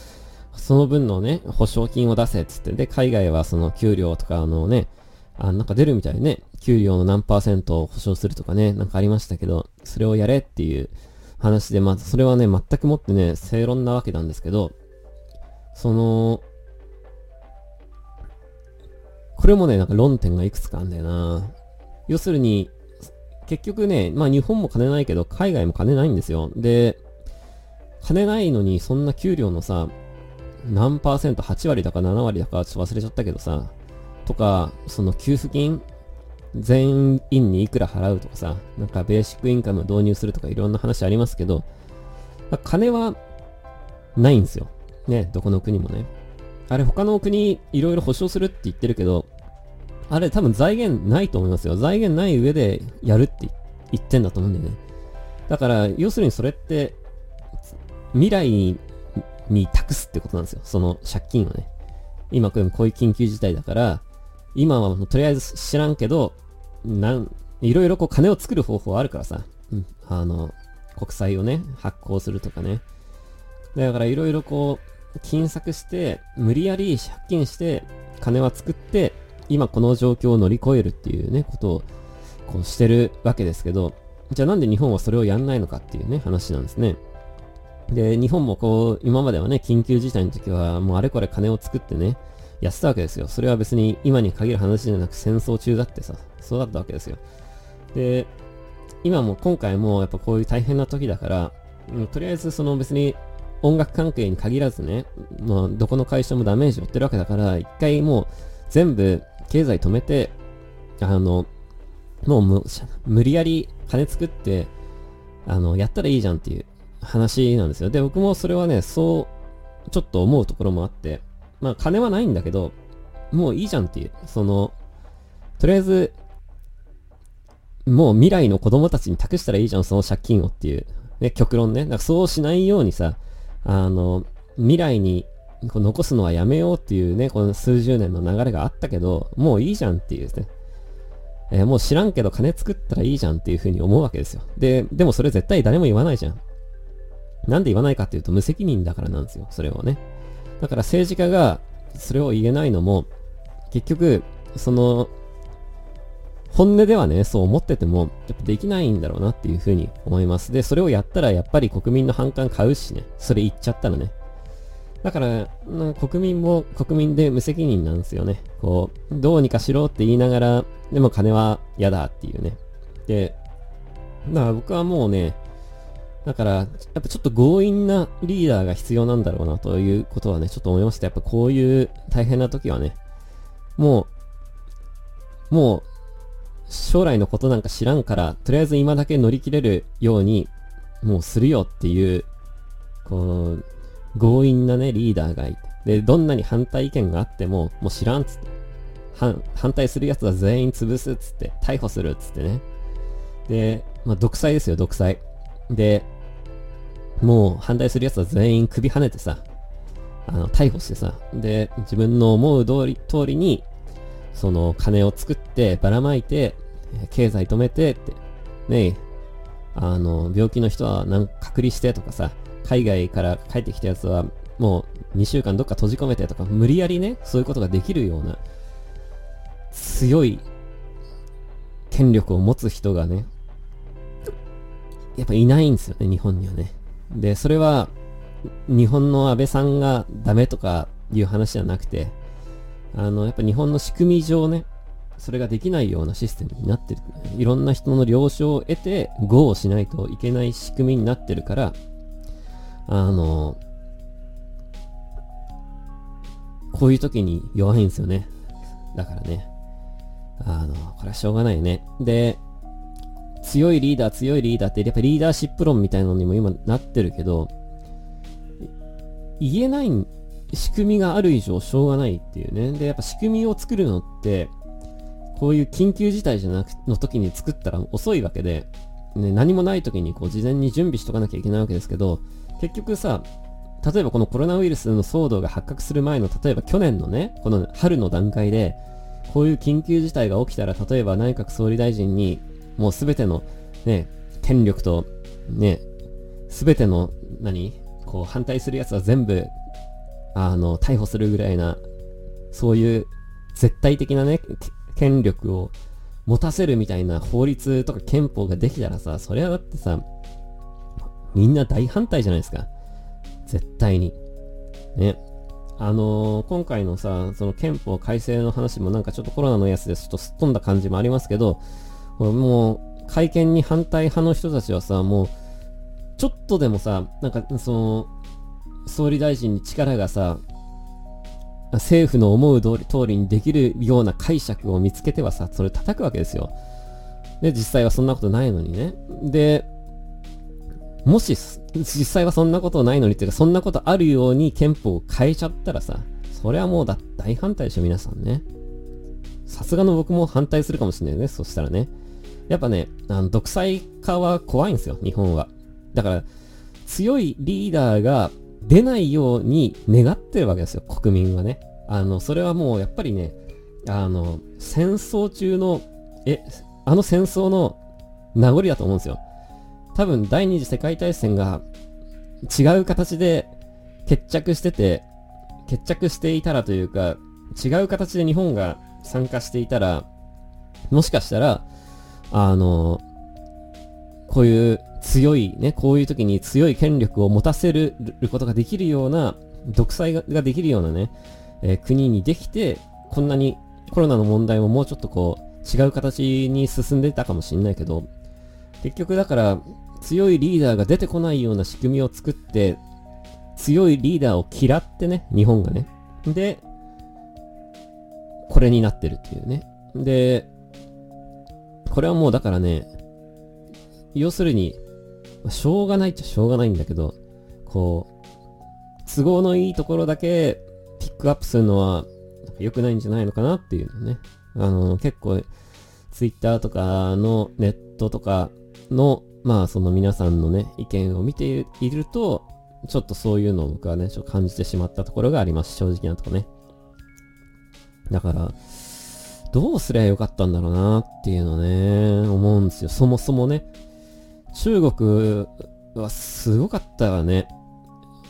その分のね、保証金を出せっつって、で、海外はその給料とかのね、あ、なんか出るみたいね。給料の何パーセントを保証するとかね、なんかありましたけど、それをやれっていう話で、まあ、それはね、全くもってね、正論なわけなんですけど、その、これもね、なんか論点がいくつかあんだよな。要するに、結局ね、まあ日本も金ないけど、海外も金ないんですよ。で、金ないのに、そんな給料のさ、何パーセント、8割だか7割だかちょっと忘れちゃったけどさ、とか、その給付金、全員にいくら払うとかさ、なんかベーシックインカム導入するとかいろんな話ありますけど、まあ、金はないんですよ。ね、どこの国もね。あれ他の国いろいろ保証するって言ってるけど、あれ多分財源ないと思いますよ。財源ない上でやるって言ってんだと思うんだよね。だから、要するにそれって、未来に託すってことなんですよ。その借金をね。今こういう緊急事態だから、今はとりあえず知らんけど、なん、いろいろこう金を作る方法あるからさ、うん、あの、国債をね、発行するとかね。だからいろいろこう、金策して、無理やり借金して、金は作って、今この状況を乗り越えるっていうね、ことを、こうしてるわけですけど、じゃあなんで日本はそれをやんないのかっていうね、話なんですね。で、日本もこう、今まではね、緊急事態の時は、もうあれこれ金を作ってね、やってたわけですよ。それは別に今に限る話じゃなく戦争中だってさ、そうだったわけですよ。で、今も今回もやっぱこういう大変な時だから、とりあえずその別に音楽関係に限らずね、まあどこの会社もダメージを負ってるわけだから、一回もう全部経済止めて、あの、もう無理やり金作って、あの、やったらいいじゃんっていう話なんですよ。で、僕もそれはね、そう、ちょっと思うところもあって、まあ金はないんだけど、もういいじゃんっていう、その、とりあえず、もう未来の子供たちに託したらいいじゃん、その借金をっていう、ね、極論ね。だからそうしないようにさ、あの、未来に残すのはやめようっていうね、この数十年の流れがあったけど、もういいじゃんっていうですね。えー、もう知らんけど金作ったらいいじゃんっていう風に思うわけですよ。で、でもそれ絶対誰も言わないじゃん。なんで言わないかっていうと無責任だからなんですよ、それをね。だから政治家がそれを言えないのも、結局、その、本音ではね、そう思ってても、やっぱできないんだろうなっていうふうに思います。で、それをやったらやっぱり国民の反感買うしね、それ言っちゃったらね。だから、国民も国民で無責任なんですよね。こう、どうにかしろって言いながら、でも金は嫌だっていうね。で、だから僕はもうね、だから、やっぱちょっと強引なリーダーが必要なんだろうなということはね、ちょっと思いました。やっぱこういう大変な時はね、もう、もう、将来のことなんか知らんから、とりあえず今だけ乗り切れるように、もうするよっていう、こう、強引なね、リーダーがいて。で、どんなに反対意見があっても、もう知らんっつって。反、反対する奴は全員潰すっつって、逮捕するっつってね。で、まあ、独裁ですよ、独裁。で、もう反対する奴は全員首跳ねてさ、あの、逮捕してさ、で、自分の思う通り、通りに、その金を作ってばらまいて、経済止めてって、ねあの、病気の人はなん隔離してとかさ、海外から帰ってきたやつはもう2週間どっか閉じ込めてとか、無理やりね、そういうことができるような、強い権力を持つ人がね、やっぱいないんですよね、日本にはね。で、それは、日本の安倍さんがダメとかいう話じゃなくて、あの、やっぱ日本の仕組み上ね、それができないようなシステムになってる。いろんな人の了承を得て、合をしないといけない仕組みになってるから、あの、こういう時に弱いんですよね。だからね。あの、これはしょうがないね。で、強いリーダー、強いリーダーって、やっぱリーダーシップ論みたいなのにも今なってるけど、言えない仕組みがある以上しょうがないっていうね。で、やっぱ仕組みを作るのって、こういう緊急事態じゃなく、の時に作ったら遅いわけで、ね、何もない時にこう事前に準備しとかなきゃいけないわけですけど、結局さ、例えばこのコロナウイルスの騒動が発覚する前の、例えば去年のね、この春の段階で、こういう緊急事態が起きたら、例えば内閣総理大臣に、もうすべての、ね、権力と、ね、すべての、何こう反対する奴は全部あの、逮捕するぐらいな、そういう絶対的なね、権力を持たせるみたいな法律とか憲法ができたらさ、それはだってさ、みんな大反対じゃないですか。絶対に。ね。あのー、今回のさ、その憲法改正の話もなんかちょっとコロナのやつでちょっとすっ飛んだ感じもありますけど、もう、会見に反対派の人たちはさ、もう、ちょっとでもさ、なんか、その、総理大臣に力がさ、政府の思う通り通りにできるような解釈を見つけてはさ、それ叩くわけですよ。で、実際はそんなことないのにね。で、もし、実際はそんなことないのにっていうか、そんなことあるように憲法を変えちゃったらさ、それはもうだ、大反対でしょ、皆さんね。さすがの僕も反対するかもしれないね、そしたらね。やっぱね、あの、独裁化は怖いんですよ、日本は。だから、強いリーダーが出ないように願ってるわけですよ、国民はね。あの、それはもうやっぱりね、あの、戦争中の、え、あの戦争の名残だと思うんですよ。多分第二次世界大戦が違う形で決着してて、決着していたらというか、違う形で日本が参加していたら、もしかしたら、あの、こういう強いね、こういう時に強い権力を持たせることができるような、独裁ができるようなね、えー、国にできて、こんなにコロナの問題ももうちょっとこう、違う形に進んでたかもしんないけど、結局だから、強いリーダーが出てこないような仕組みを作って、強いリーダーを嫌ってね、日本がね。で、これになってるっていうね。で、これはもうだからね、要するに、しょうがないっちゃしょうがないんだけど、こう、都合のいいところだけピックアップするのは良くないんじゃないのかなっていうのね。あの、結構、ツイッターとかのネットとかの、まあその皆さんのね、意見を見ていると、ちょっとそういうのを僕はね、ちょっと感じてしまったところがあります。正直なとこね。だから、どうすりゃよかったんだろうなっていうのね、思うんですよ。そもそもね。中国はすごかったわね。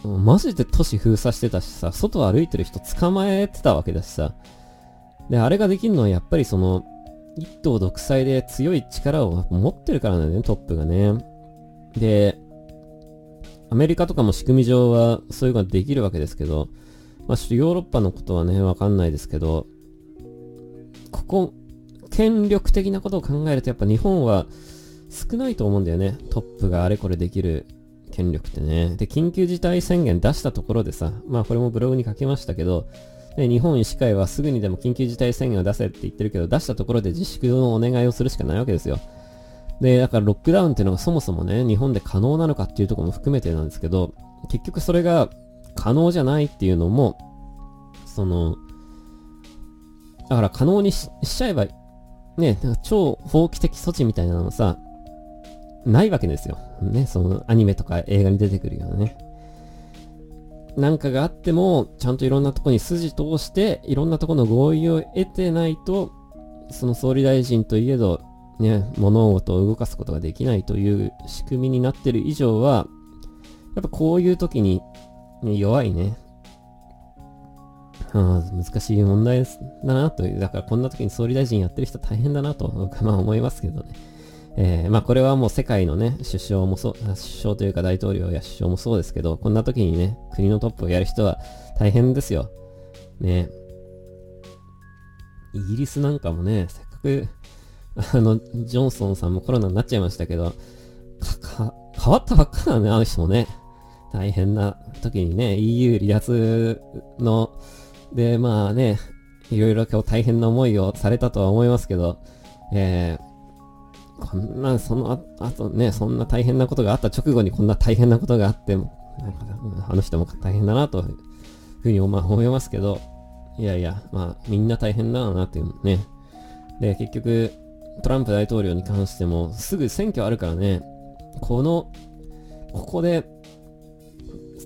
マジで都市封鎖してたしさ、外歩いてる人捕まえてたわけだしさ。で、あれができるのはやっぱりその、一党独裁で強い力を持ってるからだよね、トップがね。で、アメリカとかも仕組み上はそういうのができるわけですけど、まあ、ヨーロッパのことはね、わかんないですけど、ここ、権力的なことを考えるとやっぱ日本は少ないと思うんだよね。トップがあれこれできる権力ってね。で、緊急事態宣言出したところでさ、まあこれもブログに書きましたけど、で日本医師会はすぐにでも緊急事態宣言を出せって言ってるけど、出したところで自粛のお願いをするしかないわけですよ。で、だからロックダウンっていうのがそもそもね、日本で可能なのかっていうとこも含めてなんですけど、結局それが可能じゃないっていうのも、その、だから可能にしちゃえば、ね、超法規的措置みたいなのさ、ないわけですよ。ね、そのアニメとか映画に出てくるようなね。なんかがあっても、ちゃんといろんなとこに筋通して、いろんなとこの合意を得てないと、その総理大臣といえど、ね、物事を動かすことができないという仕組みになってる以上は、やっぱこういう時に、ね、弱いね、あ難しい問題だなという、だからこんな時に総理大臣やってる人大変だなと、僕はまあ思いますけどね。えー、まあこれはもう世界のね、首相もそう、首相というか大統領や首相もそうですけど、こんな時にね、国のトップをやる人は大変ですよ。ね。イギリスなんかもね、せっかく、あの、ジョンソンさんもコロナになっちゃいましたけど、か、か変わったばっかだね、あの人もね。大変な時にね、EU 離脱の、で、まあね、いろいろ今日大変な思いをされたとは思いますけど、えー、こんな、そのあ、あとね、そんな大変なことがあった直後にこんな大変なことがあっても、なんか、あの人も大変だなというふうに思いますけど、いやいや、まあ、みんな大変だなっていうね。で、結局、トランプ大統領に関しても、すぐ選挙あるからね、この、ここで、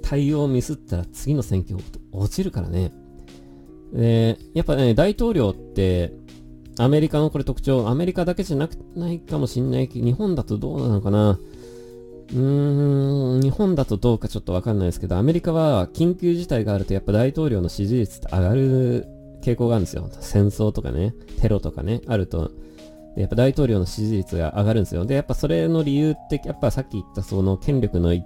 対応をミスったら次の選挙落ちるからね。で、やっぱね、大統領って、アメリカのこれ特徴、アメリカだけじゃなくないかもしんないけど、日本だとどうなのかなうーん、日本だとどうかちょっとわかんないですけど、アメリカは緊急事態があるとやっぱ大統領の支持率って上がる傾向があるんですよ。戦争とかね、テロとかね、あると、やっぱ大統領の支持率が上がるんですよ。で、やっぱそれの理由って、やっぱさっき言ったその権力の一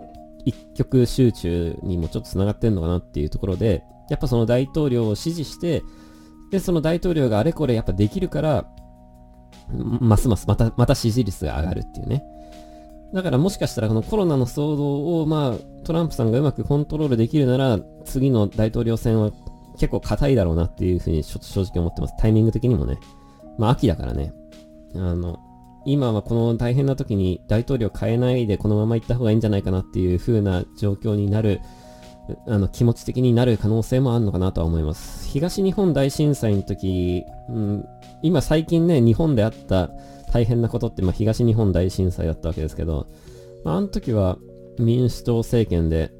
極集中にもちょっと繋がってんのかなっていうところで、やっぱその大統領を支持して、で、その大統領があれこれやっぱできるから、ますますまた、また支持率が上がるっていうね。だからもしかしたらこのコロナの騒動を、まあ、トランプさんがうまくコントロールできるなら、次の大統領選は結構硬いだろうなっていうふうにちょっと正直思ってます。タイミング的にもね。まあ、秋だからね。あの、今はこの大変な時に大統領変えないでこのまま行った方がいいんじゃないかなっていう風な状況になるあの、気持ち的になる可能性もあるのかなとは思います。東日本大震災の時、うん、今最近ね、日本であった大変なことって、まあ、東日本大震災だったわけですけど、まあ、あの時は民主党政権で、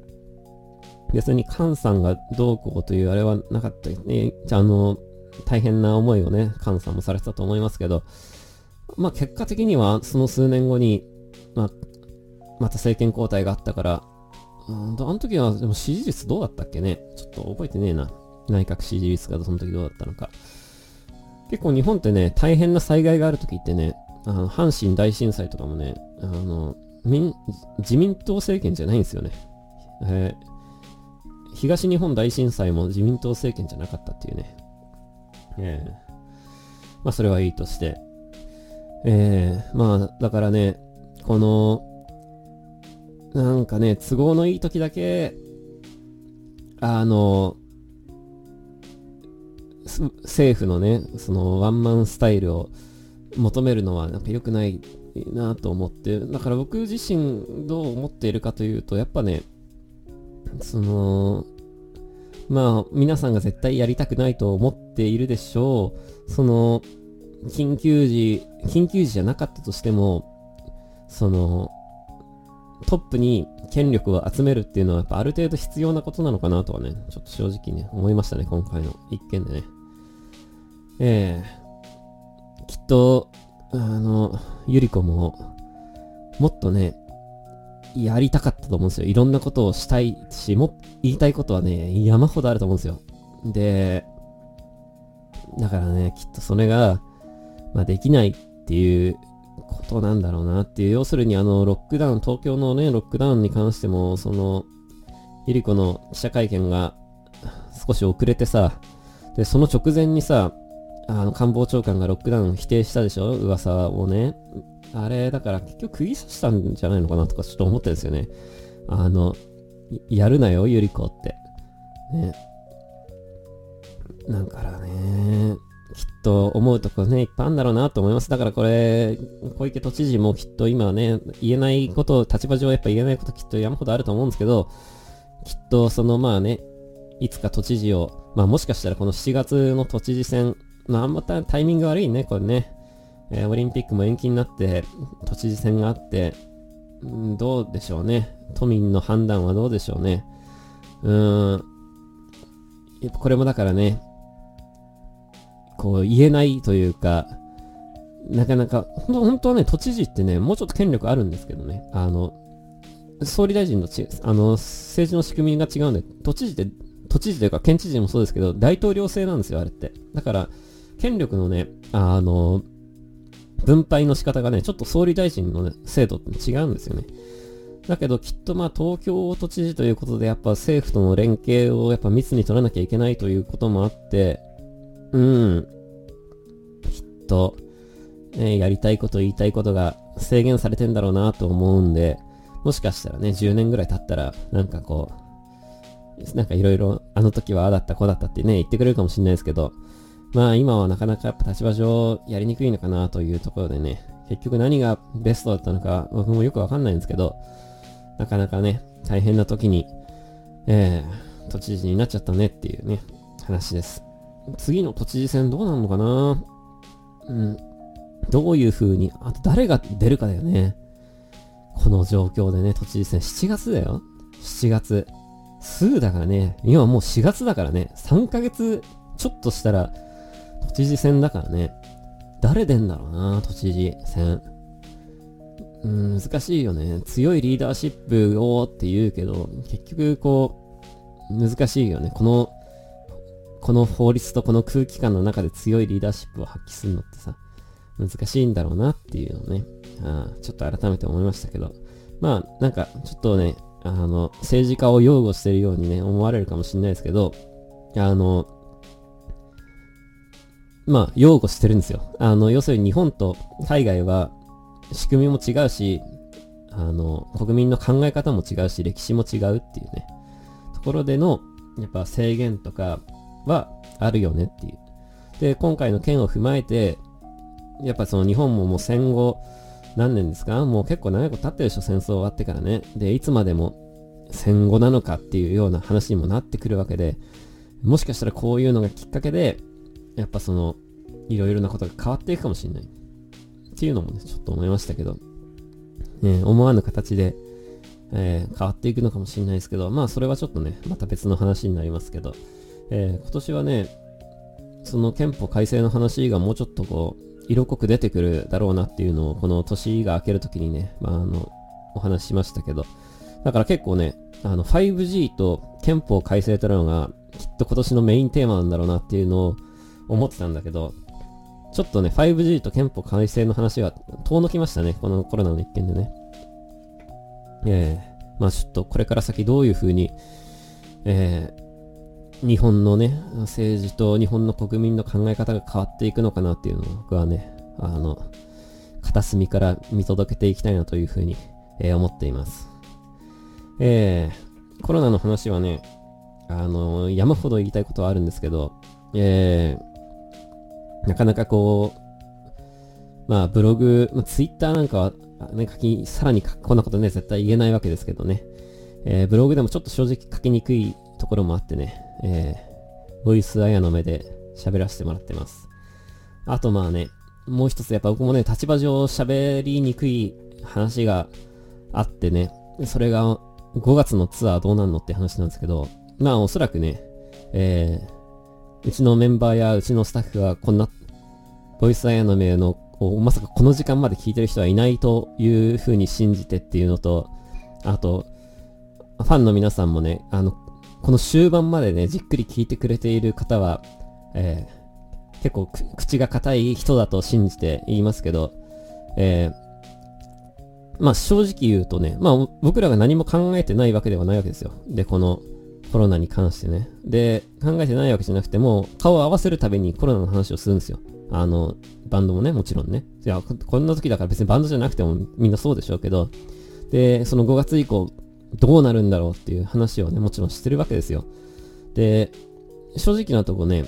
別に菅さんがどうこうというあれはなかったね。じゃあ、の、大変な思いをね、菅さんもされてたと思いますけど、まあ結果的にはその数年後に、まあ、また政権交代があったから、うんあの時は、でも支持率どうだったっけね？ちょっと覚えてねえな。内閣支持率がその時どうだったのか。結構日本ってね、大変な災害がある時ってね、あの、阪神大震災とかもね、あの、民、自民党政権じゃないんですよね。えー、東日本大震災も自民党政権じゃなかったっていうね。えー、まあそれはいいとして。えー、まあだからね、この、なんかね、都合のいい時だけ、あの、政府のね、そのワンマンスタイルを求めるのはなんか良くないなと思って、だから僕自身どう思っているかというと、やっぱね、その、まあ、皆さんが絶対やりたくないと思っているでしょう。その、緊急時、緊急時じゃなかったとしても、その、トップに権力を集めるっていうのはやっぱある程度必要なことなのかなとはね、ちょっと正直ね、思いましたね、今回の一件でね。ええー、きっと、あの、ゆり子も、もっとね、やりたかったと思うんですよ。いろんなことをしたいし、も、言いたいことはね、山ほどあると思うんですよ。で、だからね、きっとそれが、まあ、できないっていうことなんだろうなっていう。要するにあの、ロックダウン、東京のね、ロックダウンに関しても、その、ゆり子の記者会見が少し遅れてさ、で、その直前にさ、あの、官房長官がロックダウン否定したでしょ？噂をね。あれ、だから結局釘刺したんじゃないのかなとかちょっと思ってるんですよね。あの、やるなよ、ゆり子って。ね。だからね、きっと思うとこね、いっぱいあるんだろうなと思います。だからこれ、小池都知事もきっと今ね、言えないこと、立場上やっぱ言えないこときっと山ほどあると思うんですけど、きっとそのまあね、いつか都知事を、まあもしかしたらこの7月の都知事選、まああんまたタイミング悪いね、これね。えー、オリンピックも延期になって、都知事選があって、どうでしょうね。都民の判断はどうでしょうね。うーん。やっぱこれもだからね、こう言えないというか、なかなか、本当本当はね、都知事ってね、もうちょっと権力あるんですけどね、あの、総理大臣のち、あの、政治の仕組みが違うんで、都知事って、都知事というか県知事もそうですけど、大統領制なんですよ、あれって。だから、権力のね、あの、分配の仕方がね、ちょっと総理大臣の、ね、制度って違うんですよね。だけどきっとまあ東京都知事ということでやっぱ政府との連携をやっぱ密に取らなきゃいけないということもあって、うん。きっと、ね、やりたいこと言いたいことが制限されてんだろうなと思うんで、もしかしたらね、10年ぐらい経ったら、なんかこう、なんかいろいろ、あの時はああだった、こうだったってね、言ってくれるかもしれないですけど、まあ今はなかなかやっぱ立場上やりにくいのかなというところでね、結局何がベストだったのか僕もよくわかんないんですけど、なかなかね、大変な時に、えー、都知事になっちゃったねっていうね、話です。次の都知事選どうなるのかな？うん。どういう風に、あと誰が出るかだよね。この状況でね、都知事選7月だよ。7月。すぐだからね。今もう4月だからね。3ヶ月ちょっとしたら都知事選だからね。誰出んだろうな、都知事選。うん、難しいよね。強いリーダーシップをって言うけど、結局こう、難しいよね。この、この法律とこの空気感の中で強いリーダーシップを発揮するのってさ、難しいんだろうなっていうのをね、あちょっと改めて思いましたけど、まあ、なんか、ちょっとね、あの、政治家を擁護してるようにね、思われるかもしれないですけど、あの、まあ、擁護してるんですよ。あの、要するに日本と海外は仕組みも違うし、あの、国民の考え方も違うし、歴史も違うっていうね、ところでの、やっぱ制限とかはあるよねっていう。で、今回の件を踏まえて、やっぱその日本ももう戦後何年ですか？もう結構長いこと経ってるでしょ、戦争終わってからね。で、いつまでも戦後なのかっていうような話にもなってくるわけで、もしかしたらこういうのがきっかけで、やっぱその、いろいろなことが変わっていくかもしれない。っていうのもね、ちょっと思いましたけど、ね、思わぬ形で、えー、変わっていくのかもしれないですけど、まあそれはちょっとね、また別の話になりますけど、えー、今年はね、その憲法改正の話がもうちょっとこう、色濃く出てくるだろうなっていうのを、この年が明けるときにね、まああの、お話ししましたけど、だから結構ね、あの、5G と憲法改正というのが、きっと今年のメインテーマなんだろうなっていうのを思ってたんだけど、ちょっとね、5G と憲法改正の話が遠のきましたね。このコロナの一件でね。ええー、まあちょっとこれから先どういう風に、えー、日本のね、政治と日本の国民の考え方が変わっていくのかなっていうのを僕はね、あの、片隅から見届けていきたいなという風に、えー、思っています。えー、コロナの話はね、あの、山ほど言いたいことはあるんですけど、えー、なかなかこう、まあ、ブログ、まあ、ツイッターなんかは、ね、書き、さらにこんなことね、絶対言えないわけですけどね。えー、ブログでもちょっと正直書きにくいところもあってね、えー、ボイスアヤの目で喋らせてもらってます。あとまあね、もう一つやっぱ僕もね、立場上喋りにくい話があってね、それが5月のツアーどうなんのって話なんですけど、まあおそらくね、えー、うちのメンバーやうちのスタッフはこんな、ボイスアイアの名の、まさかこの時間まで聞いてる人はいないという風に信じてっていうのと、あと、ファンの皆さんもね、あの、この終盤までね、じっくり聞いてくれている方は、えー、結構口が硬い人だと信じて言いますけど、えー、まあ正直言うとね、まあ僕らが何も考えてないわけではないわけですよ。で、このコロナに関してね。で、考えてないわけじゃなくても、顔を合わせるたびにコロナの話をするんですよ。あの、バンドもね、もちろんね。いや、こんな時だから別にバンドじゃなくてもみんなそうでしょうけど、で、その5月以降、どうなるんだろうっていう話をね、もちろんしてるわけですよ。で、正直なとこね、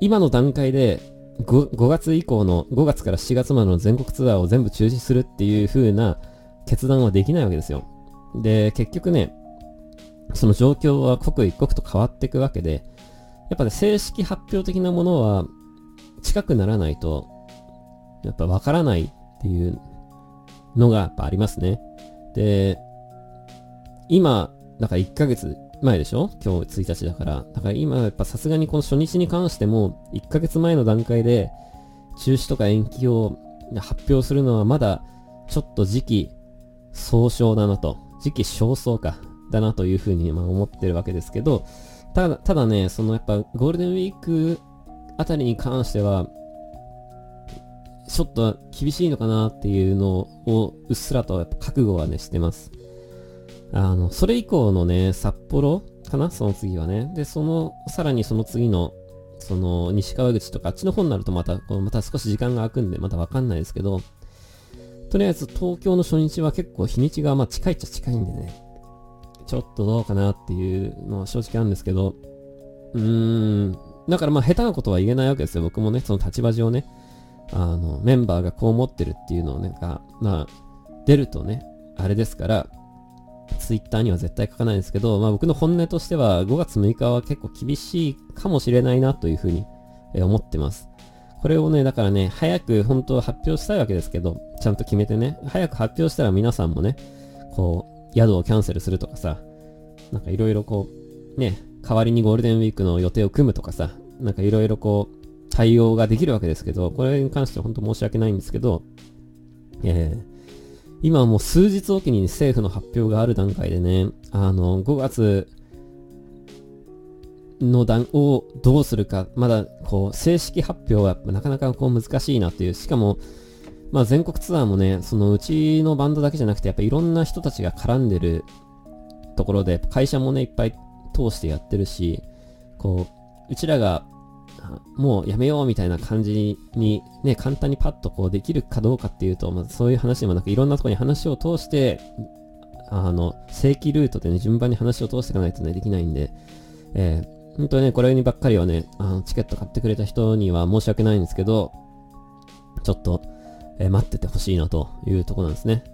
今の段階で 5, 5月以降の、5月から7月までの全国ツアーを全部中止するっていう風な決断はできないわけですよ。で、結局ね、その状況は刻一刻と変わっていくわけで、やっぱね、正式発表的なものは近くならないと、やっぱわからないっていうのがやっぱありますね。で、今、だから1ヶ月前でしょ？今日1日だから。だから今やっぱさすがにこの初日に関しても1ヶ月前の段階で中止とか延期を発表するのはまだちょっと時期総称だなと。時期尚早か。だなというふうにま思ってるわけですけど、ただ、ただね、そのやっぱゴールデンウィークあたりに関しては、ちょっと厳しいのかなっていうのをうっすらとやっぱ覚悟はね、してます。あの、それ以降のね、札幌かなその次はね。で、その、さらにその次の、その、西川口とか、あっちの方になるとまた、こうまた少し時間が空くんで、まだわかんないですけど、とりあえず東京の初日は結構日にちがまあ近いっちゃ近いんでね、ちょっとどうかなっていうのは正直あるんですけど、うーん、だからまあ下手なことは言えないわけですよ。僕もね、その立場上ね、あの、メンバーがこう思ってるっていうのをね、が、まあ、出るとね、あれですから、ツイッターには絶対書かないんですけど、まあ僕の本音としては5月6日は結構厳しいかもしれないなというふうに思ってます。これをね、だからね、早く本当発表したいわけですけど、ちゃんと決めてね、早く発表したら皆さんもね、こう、宿をキャンセルするとかさ、なんかいろいろこう、ね、代わりにゴールデンウィークの予定を組むとかさ、なんかいろいろこう、対応ができるわけですけど、これに関しては本当申し訳ないんですけど、えー、今はもう数日おきに政府の発表がある段階でね、あの、5月の段をどうするか、まだこう、正式発表はなかなかこう難しいなっていう、しかも、まあ全国ツアーもね、そのうちのバンドだけじゃなくて、やっぱいろんな人たちが絡んでるところで、会社もね、いっぱい通してやってるし、こう、うちらが、もうやめようみたいな感じにね、簡単にパッとこうできるかどうかっていうと、まあそういう話でもなく、いろんなとこに話を通して、あの、正規ルートでね、順番に話を通していかないとね、できないんで、えー本当にね、これにばっかりはね、あの、チケット買ってくれた人には申し訳ないんですけど、ちょっと、えー、待っててほしいなというとこなんですね。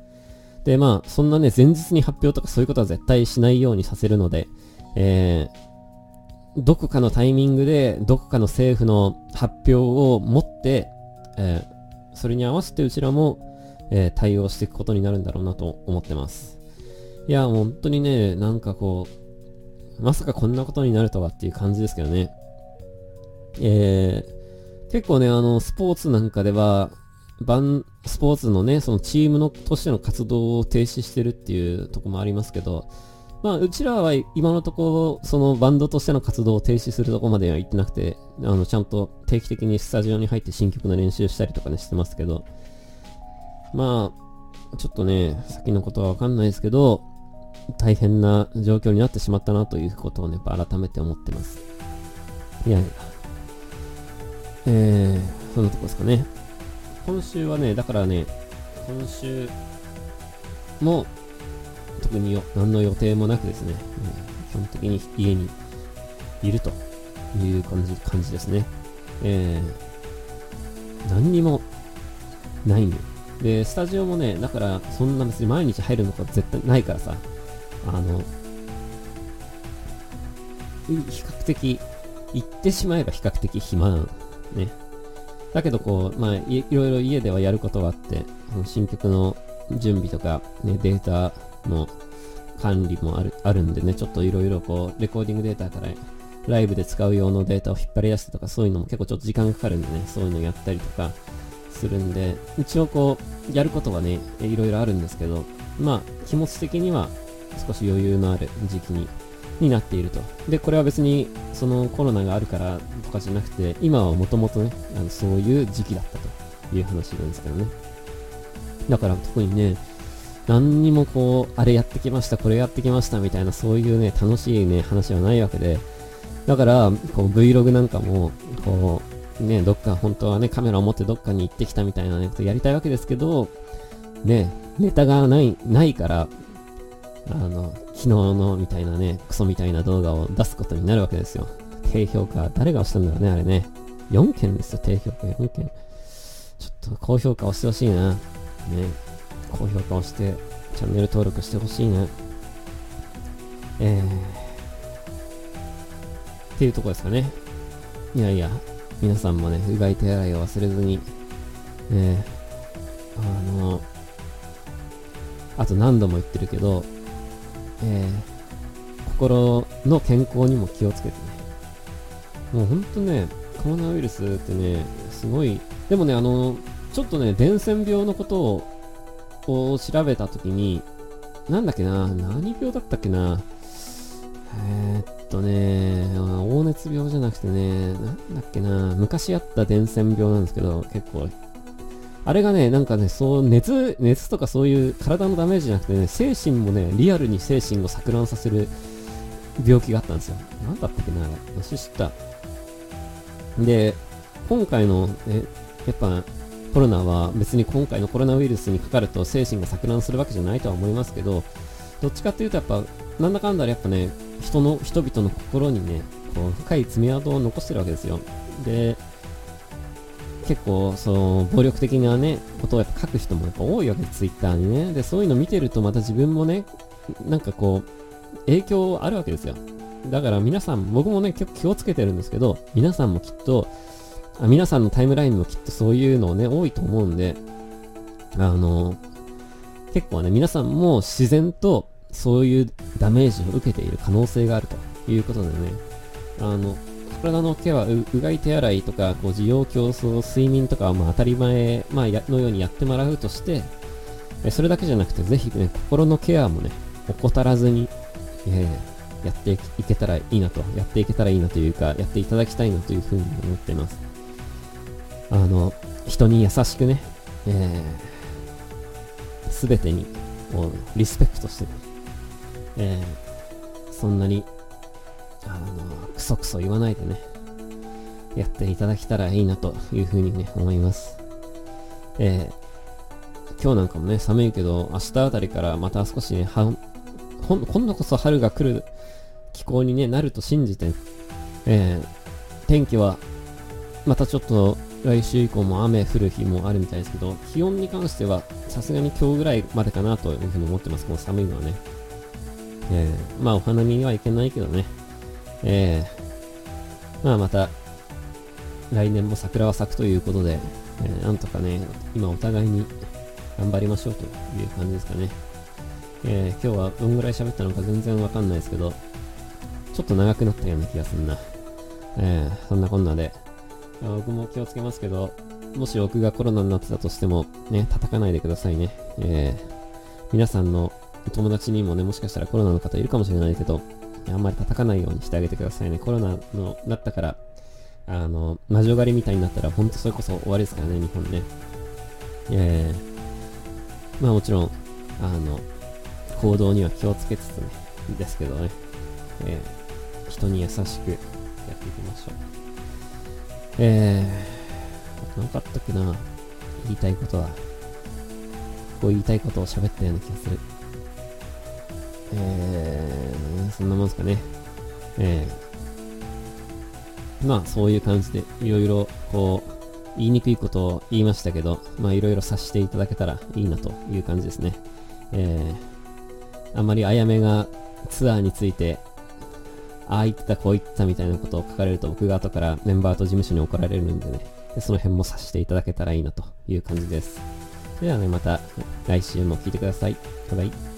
で、まあ、そんなね、前日に発表とかそういうことは絶対しないようにさせるので、えー、どこかのタイミングで、どこかの政府の発表を持って、えー、それに合わせてうちらも、えー、対応していくことになるんだろうなと思ってます。いや、本当にね、なんかこう、まさかこんなことになるとはっていう感じですけどね。えー、結構ね、あの、スポーツなんかでは、バン、スポーツのね、そのチームのとしての活動を停止してるっていうとこもありますけど、まあ、うちらは今のところ、そのバンドとしての活動を停止するとこまでは行ってなくて、あの、ちゃんと定期的にスタジオに入って新曲の練習したりとかね、してますけど、まあ、ちょっとね、先のことはわかんないですけど、大変な状況になってしまったなということをね、やっぱ改めて思ってます。いやいや。えー、そんなとこですかね。今週はね、だからね、今週も特に何の予定もなくですね、うん基本的に家にいるという感じ感じですね。えー、何にもないんで。で、スタジオもね、だからそんな別に毎日入るのか絶対ないからさ、あの、比較的、行ってしまえば比較的暇なの。ね。だけどこう、まあい、いろいろ家ではやることがあって、新曲の準備とか、ね、データの管理もあるあるんでね、ちょっといろいろこう、レコーディングデータからライブで使う用のデータを引っ張り出すとか、そういうのも結構ちょっと時間かかるんでね、そういうのやったりとかするんで、一応こう、やることはね、いろいろあるんですけど、まあ、気持ち的には少し余裕のある時期にになっていると。で、これは別にそのコロナがあるからとかじゃなくて、今はもともとね、あのそういう時期だったという話なんですけどね。だから特にね、何にもこう、あれやってきました、これやってきましたみたいな、そういうね、楽しいね、話はないわけで、だから、こう、Vlog なんかも、こう、ね、どっか、本当はね、カメラを持ってどっかに行ってきたみたいなね、ことやりたいわけですけど、ね、ネタがない、ないから、あの、昨日のみたいなね、クソみたいな動画を出すことになるわけですよ。低評価、誰が押したんだろうね、あれね。4件ですよ、低評価4件。ちょっと高評価押してほしいな。ね。高評価をして、チャンネル登録してほしいな。えー、っていうとこですかね。いやいや、皆さんもね、うがい手洗いを忘れずに、えー、あの、あと何度も言ってるけど、えー、心の健康にも気をつけてね。もうほんとね、コロナウイルスってね、すごい、でもね、あの、ちょっとね、伝染病のことをを調べたときに、なんだっけな、何病だったっけな、えー、っとね、黄熱病じゃなくてね、なんだっけな、昔あった伝染病なんですけど、結構、あれがね、なんかね、そう、熱、熱とかそういう体のダメージじゃなくてね、精神もね、リアルに精神を錯乱させる病気があったんですよ。なんだったっけな、あれ。私知った。で、今回の、え、やっぱ、コロナは別に今回のコロナウイルスにかかると精神が錯乱するわけじゃないとは思いますけど、どっちかっていうとやっぱ、なんだかんだやっぱね、人の、人々の心にね、こう、深い爪痕を残してるわけですよ。で、結構、その、暴力的なね、ことをやっぱ書く人もやっぱ多いわけで、ツイッターにね。で、そういうの見てるとまた自分もね、なんかこう、影響あるわけですよ。だから皆さん、僕もね、結構気をつけてるんですけど、皆さんもきっと、皆さんのタイムラインもきっとそういうのね、多いと思うんで、あの、結構ね、皆さんも自然とそういうダメージを受けている可能性があるということでね、あの、体のケアはうがい手洗いとか、こう、需要競争、睡眠とかはまあ当たり前、まあ、のようにやってもらうとして、それだけじゃなくて、ぜひね、心のケアもね、怠らずに、えー、やっていけたらいいなと、やっていけたらいいなというか、やっていただきたいなというふうに思っています。あの、人に優しくね、えー、全てに、もう、リスペクトしてね、えー、そんなに、あの、クソクソ言わないでね、やっていただけたらいいなというふうにね、思います。えー、今日なんかもね、寒いけど、明日あたりからまた少しね、はほん今度こそ春が来る気候に、ね、なると信じて、えー、天気はまたちょっと来週以降も雨降る日もあるみたいですけど、気温に関してはさすがに今日ぐらいまでかなというふうに思ってます。この寒いのはね。えー、まあお花見には行けないけどね。えー、まあまた来年も桜は咲くということで、えー、なんとかね、今お互いに頑張りましょうという感じですかね。えー、今日はどんぐらい喋ったのか全然わかんないですけど、ちょっと長くなったような気がするな。えー、そんなこんなで、あ僕も気をつけますけど、もし僕がコロナになってたとしても、ね、叩かないでくださいね。えー、皆さんの、友達にもね、もしかしたらコロナの方いるかもしれないけど、あんまり叩かないようにしてあげてくださいね。コロナの、なったから、あの、魔女狩りみたいになったら、ほんとそれこそ終わりですからね、日本ね。えー、まあもちろん、あの、行動には気をつけつつね、ですけどね、えー、人に優しくやっていきましょう。えー、あと何かったっけな言いたいことは。こう言いたいことを喋ったような気がする。えー、そんなもんすかね。えー、まあ、そういう感じで、いろいろ、こう、言いにくいことを言いましたけど、まあ、いろいろ察していただけたらいいなという感じですね。えー、あまりあやめがツアーについて、ああ言った、こう言ったみたいなことを書かれると僕が後からメンバーと事務所に怒られるんでね、その辺もさしていただけたらいいなという感じです。それではね、また来週も聴いてください。バイバイ。